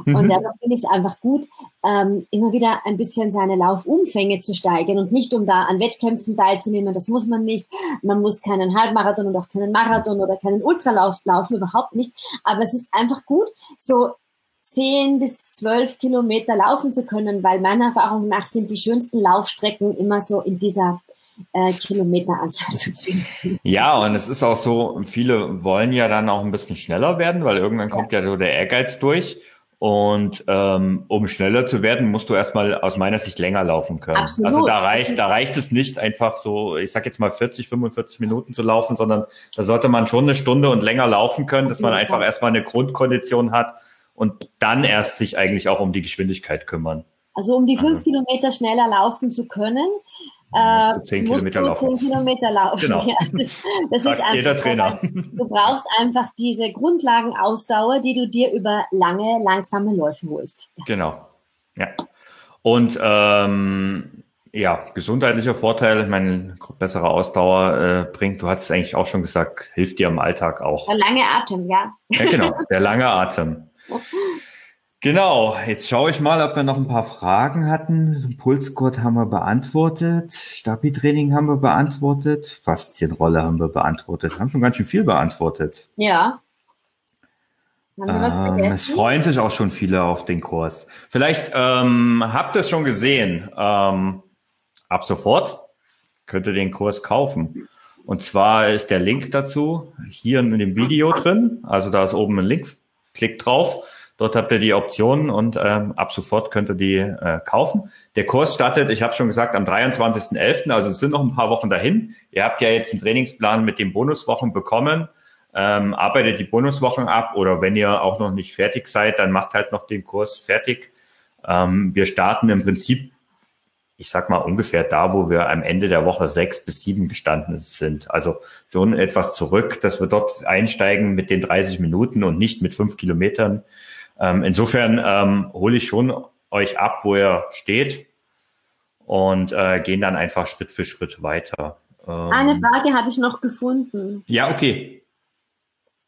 Mhm. Und dadurch finde ich es einfach gut, ähm, immer wieder ein bisschen seine Laufumfänge zu steigern und nicht um da an Wettkämpfen teilzunehmen. Das muss man nicht. Man muss keinen Halbmarathon und auch keinen Marathon oder keinen Ultralauf laufen, überhaupt nicht. Aber es ist einfach gut, so zehn bis zwölf Kilometer laufen zu können, weil meiner Erfahrung nach sind die schönsten Laufstrecken immer so in dieser äh, Kilometeranzahl zu finden. Ja, und es ist auch so, viele wollen ja dann auch ein bisschen schneller werden, weil irgendwann kommt ja, ja so der Ehrgeiz durch. Und ähm, um schneller zu werden, musst du erstmal aus meiner Sicht länger laufen können. Absolut. Also da reicht, da reicht es nicht einfach so, ich sag jetzt mal 40, 45 Minuten zu laufen, sondern da sollte man schon eine Stunde und länger laufen können, dass man einfach erstmal eine Grundkondition hat und dann erst sich eigentlich auch um die Geschwindigkeit kümmern. Also um die fünf also. Kilometer schneller laufen zu können, äh, zehn Kilometer laufen. Zehn Kilometer laufen. Genau. Ja, das, das ist jeder Trainer. Du brauchst einfach diese Grundlagenausdauer, die du dir über lange, langsame Läufe holst. Genau. Ja. Und ähm, ja, gesundheitlicher Vorteil, ich meine, bessere Ausdauer äh, bringt, du hast es eigentlich auch schon gesagt, hilft dir im Alltag auch. Der lange Atem, ja. Ja, genau, der lange Atem. Genau, jetzt schaue ich mal, ob wir noch ein paar Fragen hatten. Pulsgurt haben wir beantwortet, Stabi-Training haben wir beantwortet, Faszienrolle haben wir beantwortet, haben schon ganz schön viel beantwortet. Ja. Ähm, es freuen sich auch schon viele auf den Kurs. Vielleicht ähm, habt ihr es schon gesehen. Ähm, ab sofort könnt ihr den Kurs kaufen. Und zwar ist der Link dazu hier in dem Video drin. Also da ist oben ein Link. Klickt drauf Dort habt ihr die Optionen und ähm, ab sofort könnt ihr die äh, kaufen. Der Kurs startet, ich habe schon gesagt, am 23.11., also es sind noch ein paar Wochen dahin. Ihr habt ja jetzt einen Trainingsplan mit den Bonuswochen bekommen. Ähm, arbeitet die Bonuswochen ab oder wenn ihr auch noch nicht fertig seid, dann macht halt noch den Kurs fertig. Ähm, wir starten im Prinzip, ich sag mal ungefähr da, wo wir am Ende der Woche sechs bis sieben gestanden sind. Also schon etwas zurück, dass wir dort einsteigen mit den 30 Minuten und nicht mit fünf Kilometern. Ähm, insofern ähm, hole ich schon euch ab, wo ihr steht und äh, gehen dann einfach Schritt für Schritt weiter. Ähm, Eine Frage habe ich noch gefunden. Ja, okay.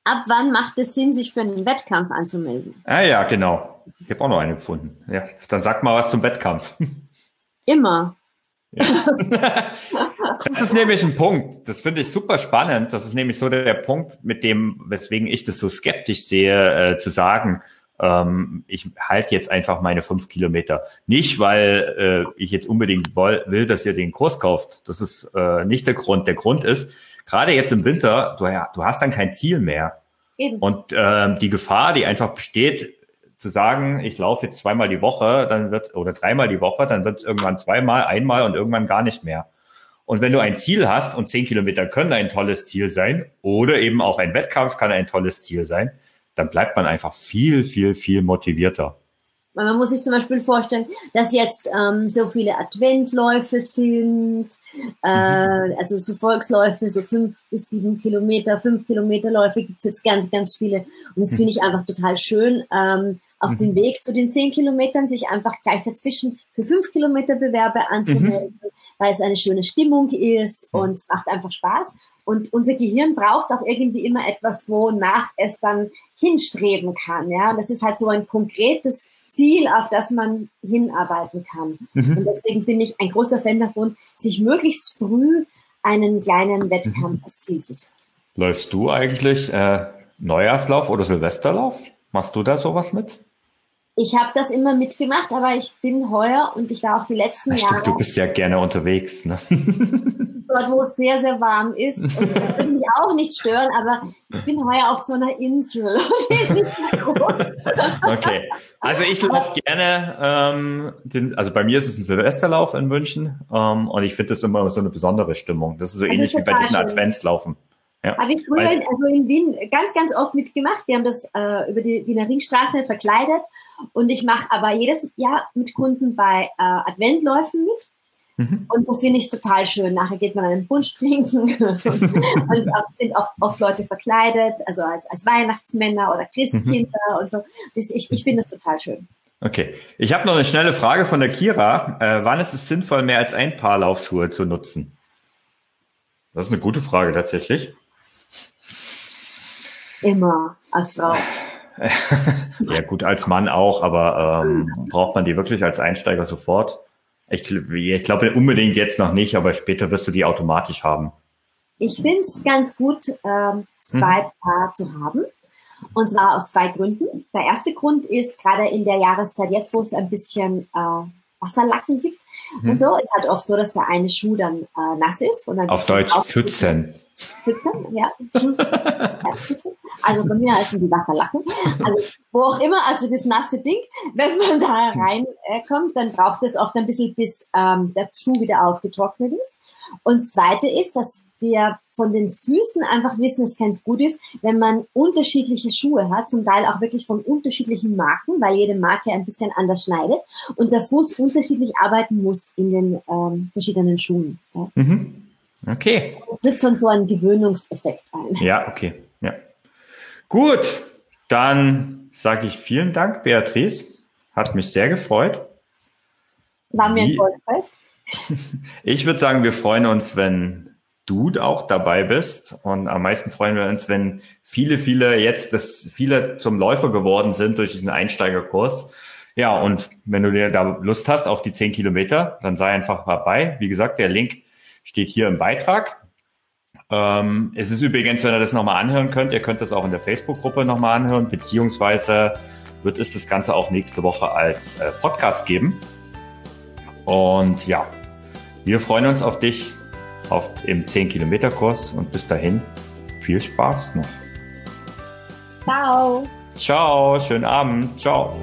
Ab wann macht es Sinn, sich für einen Wettkampf anzumelden? Ah ja, genau. Ich habe auch noch eine gefunden. Ja, dann sag mal was zum Wettkampf. Immer. Ja. das ist nämlich ein Punkt. Das finde ich super spannend. Das ist nämlich so der, Punkt, mit dem, weswegen ich das so skeptisch sehe, äh, zu sagen, ähm, ich halte jetzt einfach meine fünf Kilometer. Nicht, weil äh, ich jetzt unbedingt will, dass ihr den Kurs kauft. Das ist äh, nicht der Grund. Der Grund ist, gerade jetzt im Winter, du, ja, du hast dann kein Ziel mehr. Eben. Und äh, die Gefahr, die einfach besteht, zu sagen, ich laufe jetzt zweimal die Woche, dann wird oder dreimal die Woche, dann wird es irgendwann zweimal, einmal und irgendwann gar nicht mehr. Und wenn du ein Ziel hast und zehn Kilometer können ein tolles Ziel sein oder eben auch ein Wettkampf kann ein tolles Ziel sein, dann bleibt man einfach viel, viel, viel motivierter. Man muss sich zum Beispiel vorstellen, dass jetzt ähm, so viele Adventläufe sind, äh, also so Volksläufe, so fünf bis sieben Kilometer, fünf Kilometer Läufe gibt's jetzt ganz, ganz viele. Und das finde ich einfach total schön, ähm, auf mhm. dem Weg zu den zehn Kilometern sich einfach gleich dazwischen für fünf Kilometer Bewerbe anzumelden, mhm. weil es eine schöne Stimmung ist und es macht einfach Spaß. Und unser Gehirn braucht auch irgendwie immer etwas, wonach es dann hinstreben kann. Ja, und das ist halt so ein konkretes Ziel, auf das man hinarbeiten kann. Mhm. Und deswegen bin ich ein großer Fan davon, sich möglichst früh einen kleinen Wettkampf mhm. als Ziel zu setzen. Läufst du eigentlich äh, Neujahrslauf oder Silvesterlauf? Machst du da sowas mit? Ich habe das immer mitgemacht, aber ich bin heuer und ich war auch die letzten Ach, Jahre. du bist ja gerne unterwegs, ne? Dort, wo es sehr, sehr warm ist. Und das würde mich auch nicht stören, aber ich bin heuer auf so einer Insel. okay. Also ich laufe gerne, ähm, den, also bei mir ist es ein Silvesterlauf in München ähm, und ich finde das immer so eine besondere Stimmung. Das ist so das ähnlich ist wie bei diesen schön. Adventslaufen. Ja. Habe ich früher Weil, also in Wien ganz, ganz oft mitgemacht. Wir haben das äh, über die Wiener Ringstraße verkleidet und ich mache aber jedes Jahr mit Kunden bei äh, Adventläufen mit. Mhm. Und das finde ich total schön. Nachher geht man einen Punsch trinken und auch, sind auch oft Leute verkleidet, also als, als Weihnachtsmänner oder Christkinder mhm. und so. Das, ich ich finde das total schön. Okay. Ich habe noch eine schnelle Frage von der Kira. Äh, wann ist es sinnvoll, mehr als ein Paar Laufschuhe zu nutzen? Das ist eine gute Frage tatsächlich. Immer als Frau. ja gut, als Mann auch, aber ähm, braucht man die wirklich als Einsteiger sofort? Ich, ich glaube unbedingt jetzt noch nicht, aber später wirst du die automatisch haben. Ich finde es ganz gut, ähm, zwei hm. Paar zu haben. Und zwar aus zwei Gründen. Der erste Grund ist gerade in der Jahreszeit jetzt, wo es ein bisschen äh, Wasserlacken gibt hm. und so, ist halt oft so, dass der eine Schuh dann äh, nass ist. Und dann Auf Deutsch Pfützen. Pfützen, ja. Also bei mir heißen die Wasserlacken. Also wo auch immer, also das nasse Ding, wenn man da reinkommt, äh, dann braucht es oft ein bisschen, bis ähm, der Schuh wieder aufgetrocknet ist. Und das Zweite ist, dass wir von den Füßen einfach wissen, dass es ganz gut ist, wenn man unterschiedliche Schuhe hat, zum Teil auch wirklich von unterschiedlichen Marken, weil jede Marke ein bisschen anders schneidet und der Fuß unterschiedlich arbeiten muss in den ähm, verschiedenen Schuhen. Ja. Mhm. Okay. Das tritt schon so ein Gewöhnungseffekt ein. Ja, okay. Ja. Gut, dann sage ich vielen Dank, Beatrice. Hat mich sehr gefreut. War mir ein Volksfest. Ich würde sagen, wir freuen uns, wenn du auch dabei bist. Und am meisten freuen wir uns, wenn viele, viele jetzt, dass viele zum Läufer geworden sind durch diesen Einsteigerkurs. Ja, und wenn du dir da Lust hast auf die zehn Kilometer, dann sei einfach dabei. Wie gesagt, der Link steht hier im Beitrag. Ähm, es ist übrigens, wenn ihr das nochmal anhören könnt, ihr könnt das auch in der Facebook-Gruppe nochmal anhören, beziehungsweise wird es das Ganze auch nächste Woche als äh, Podcast geben. Und ja, wir freuen uns auf dich auf, im 10-Kilometer-Kurs und bis dahin viel Spaß noch. Ciao. Ciao, schönen Abend. Ciao.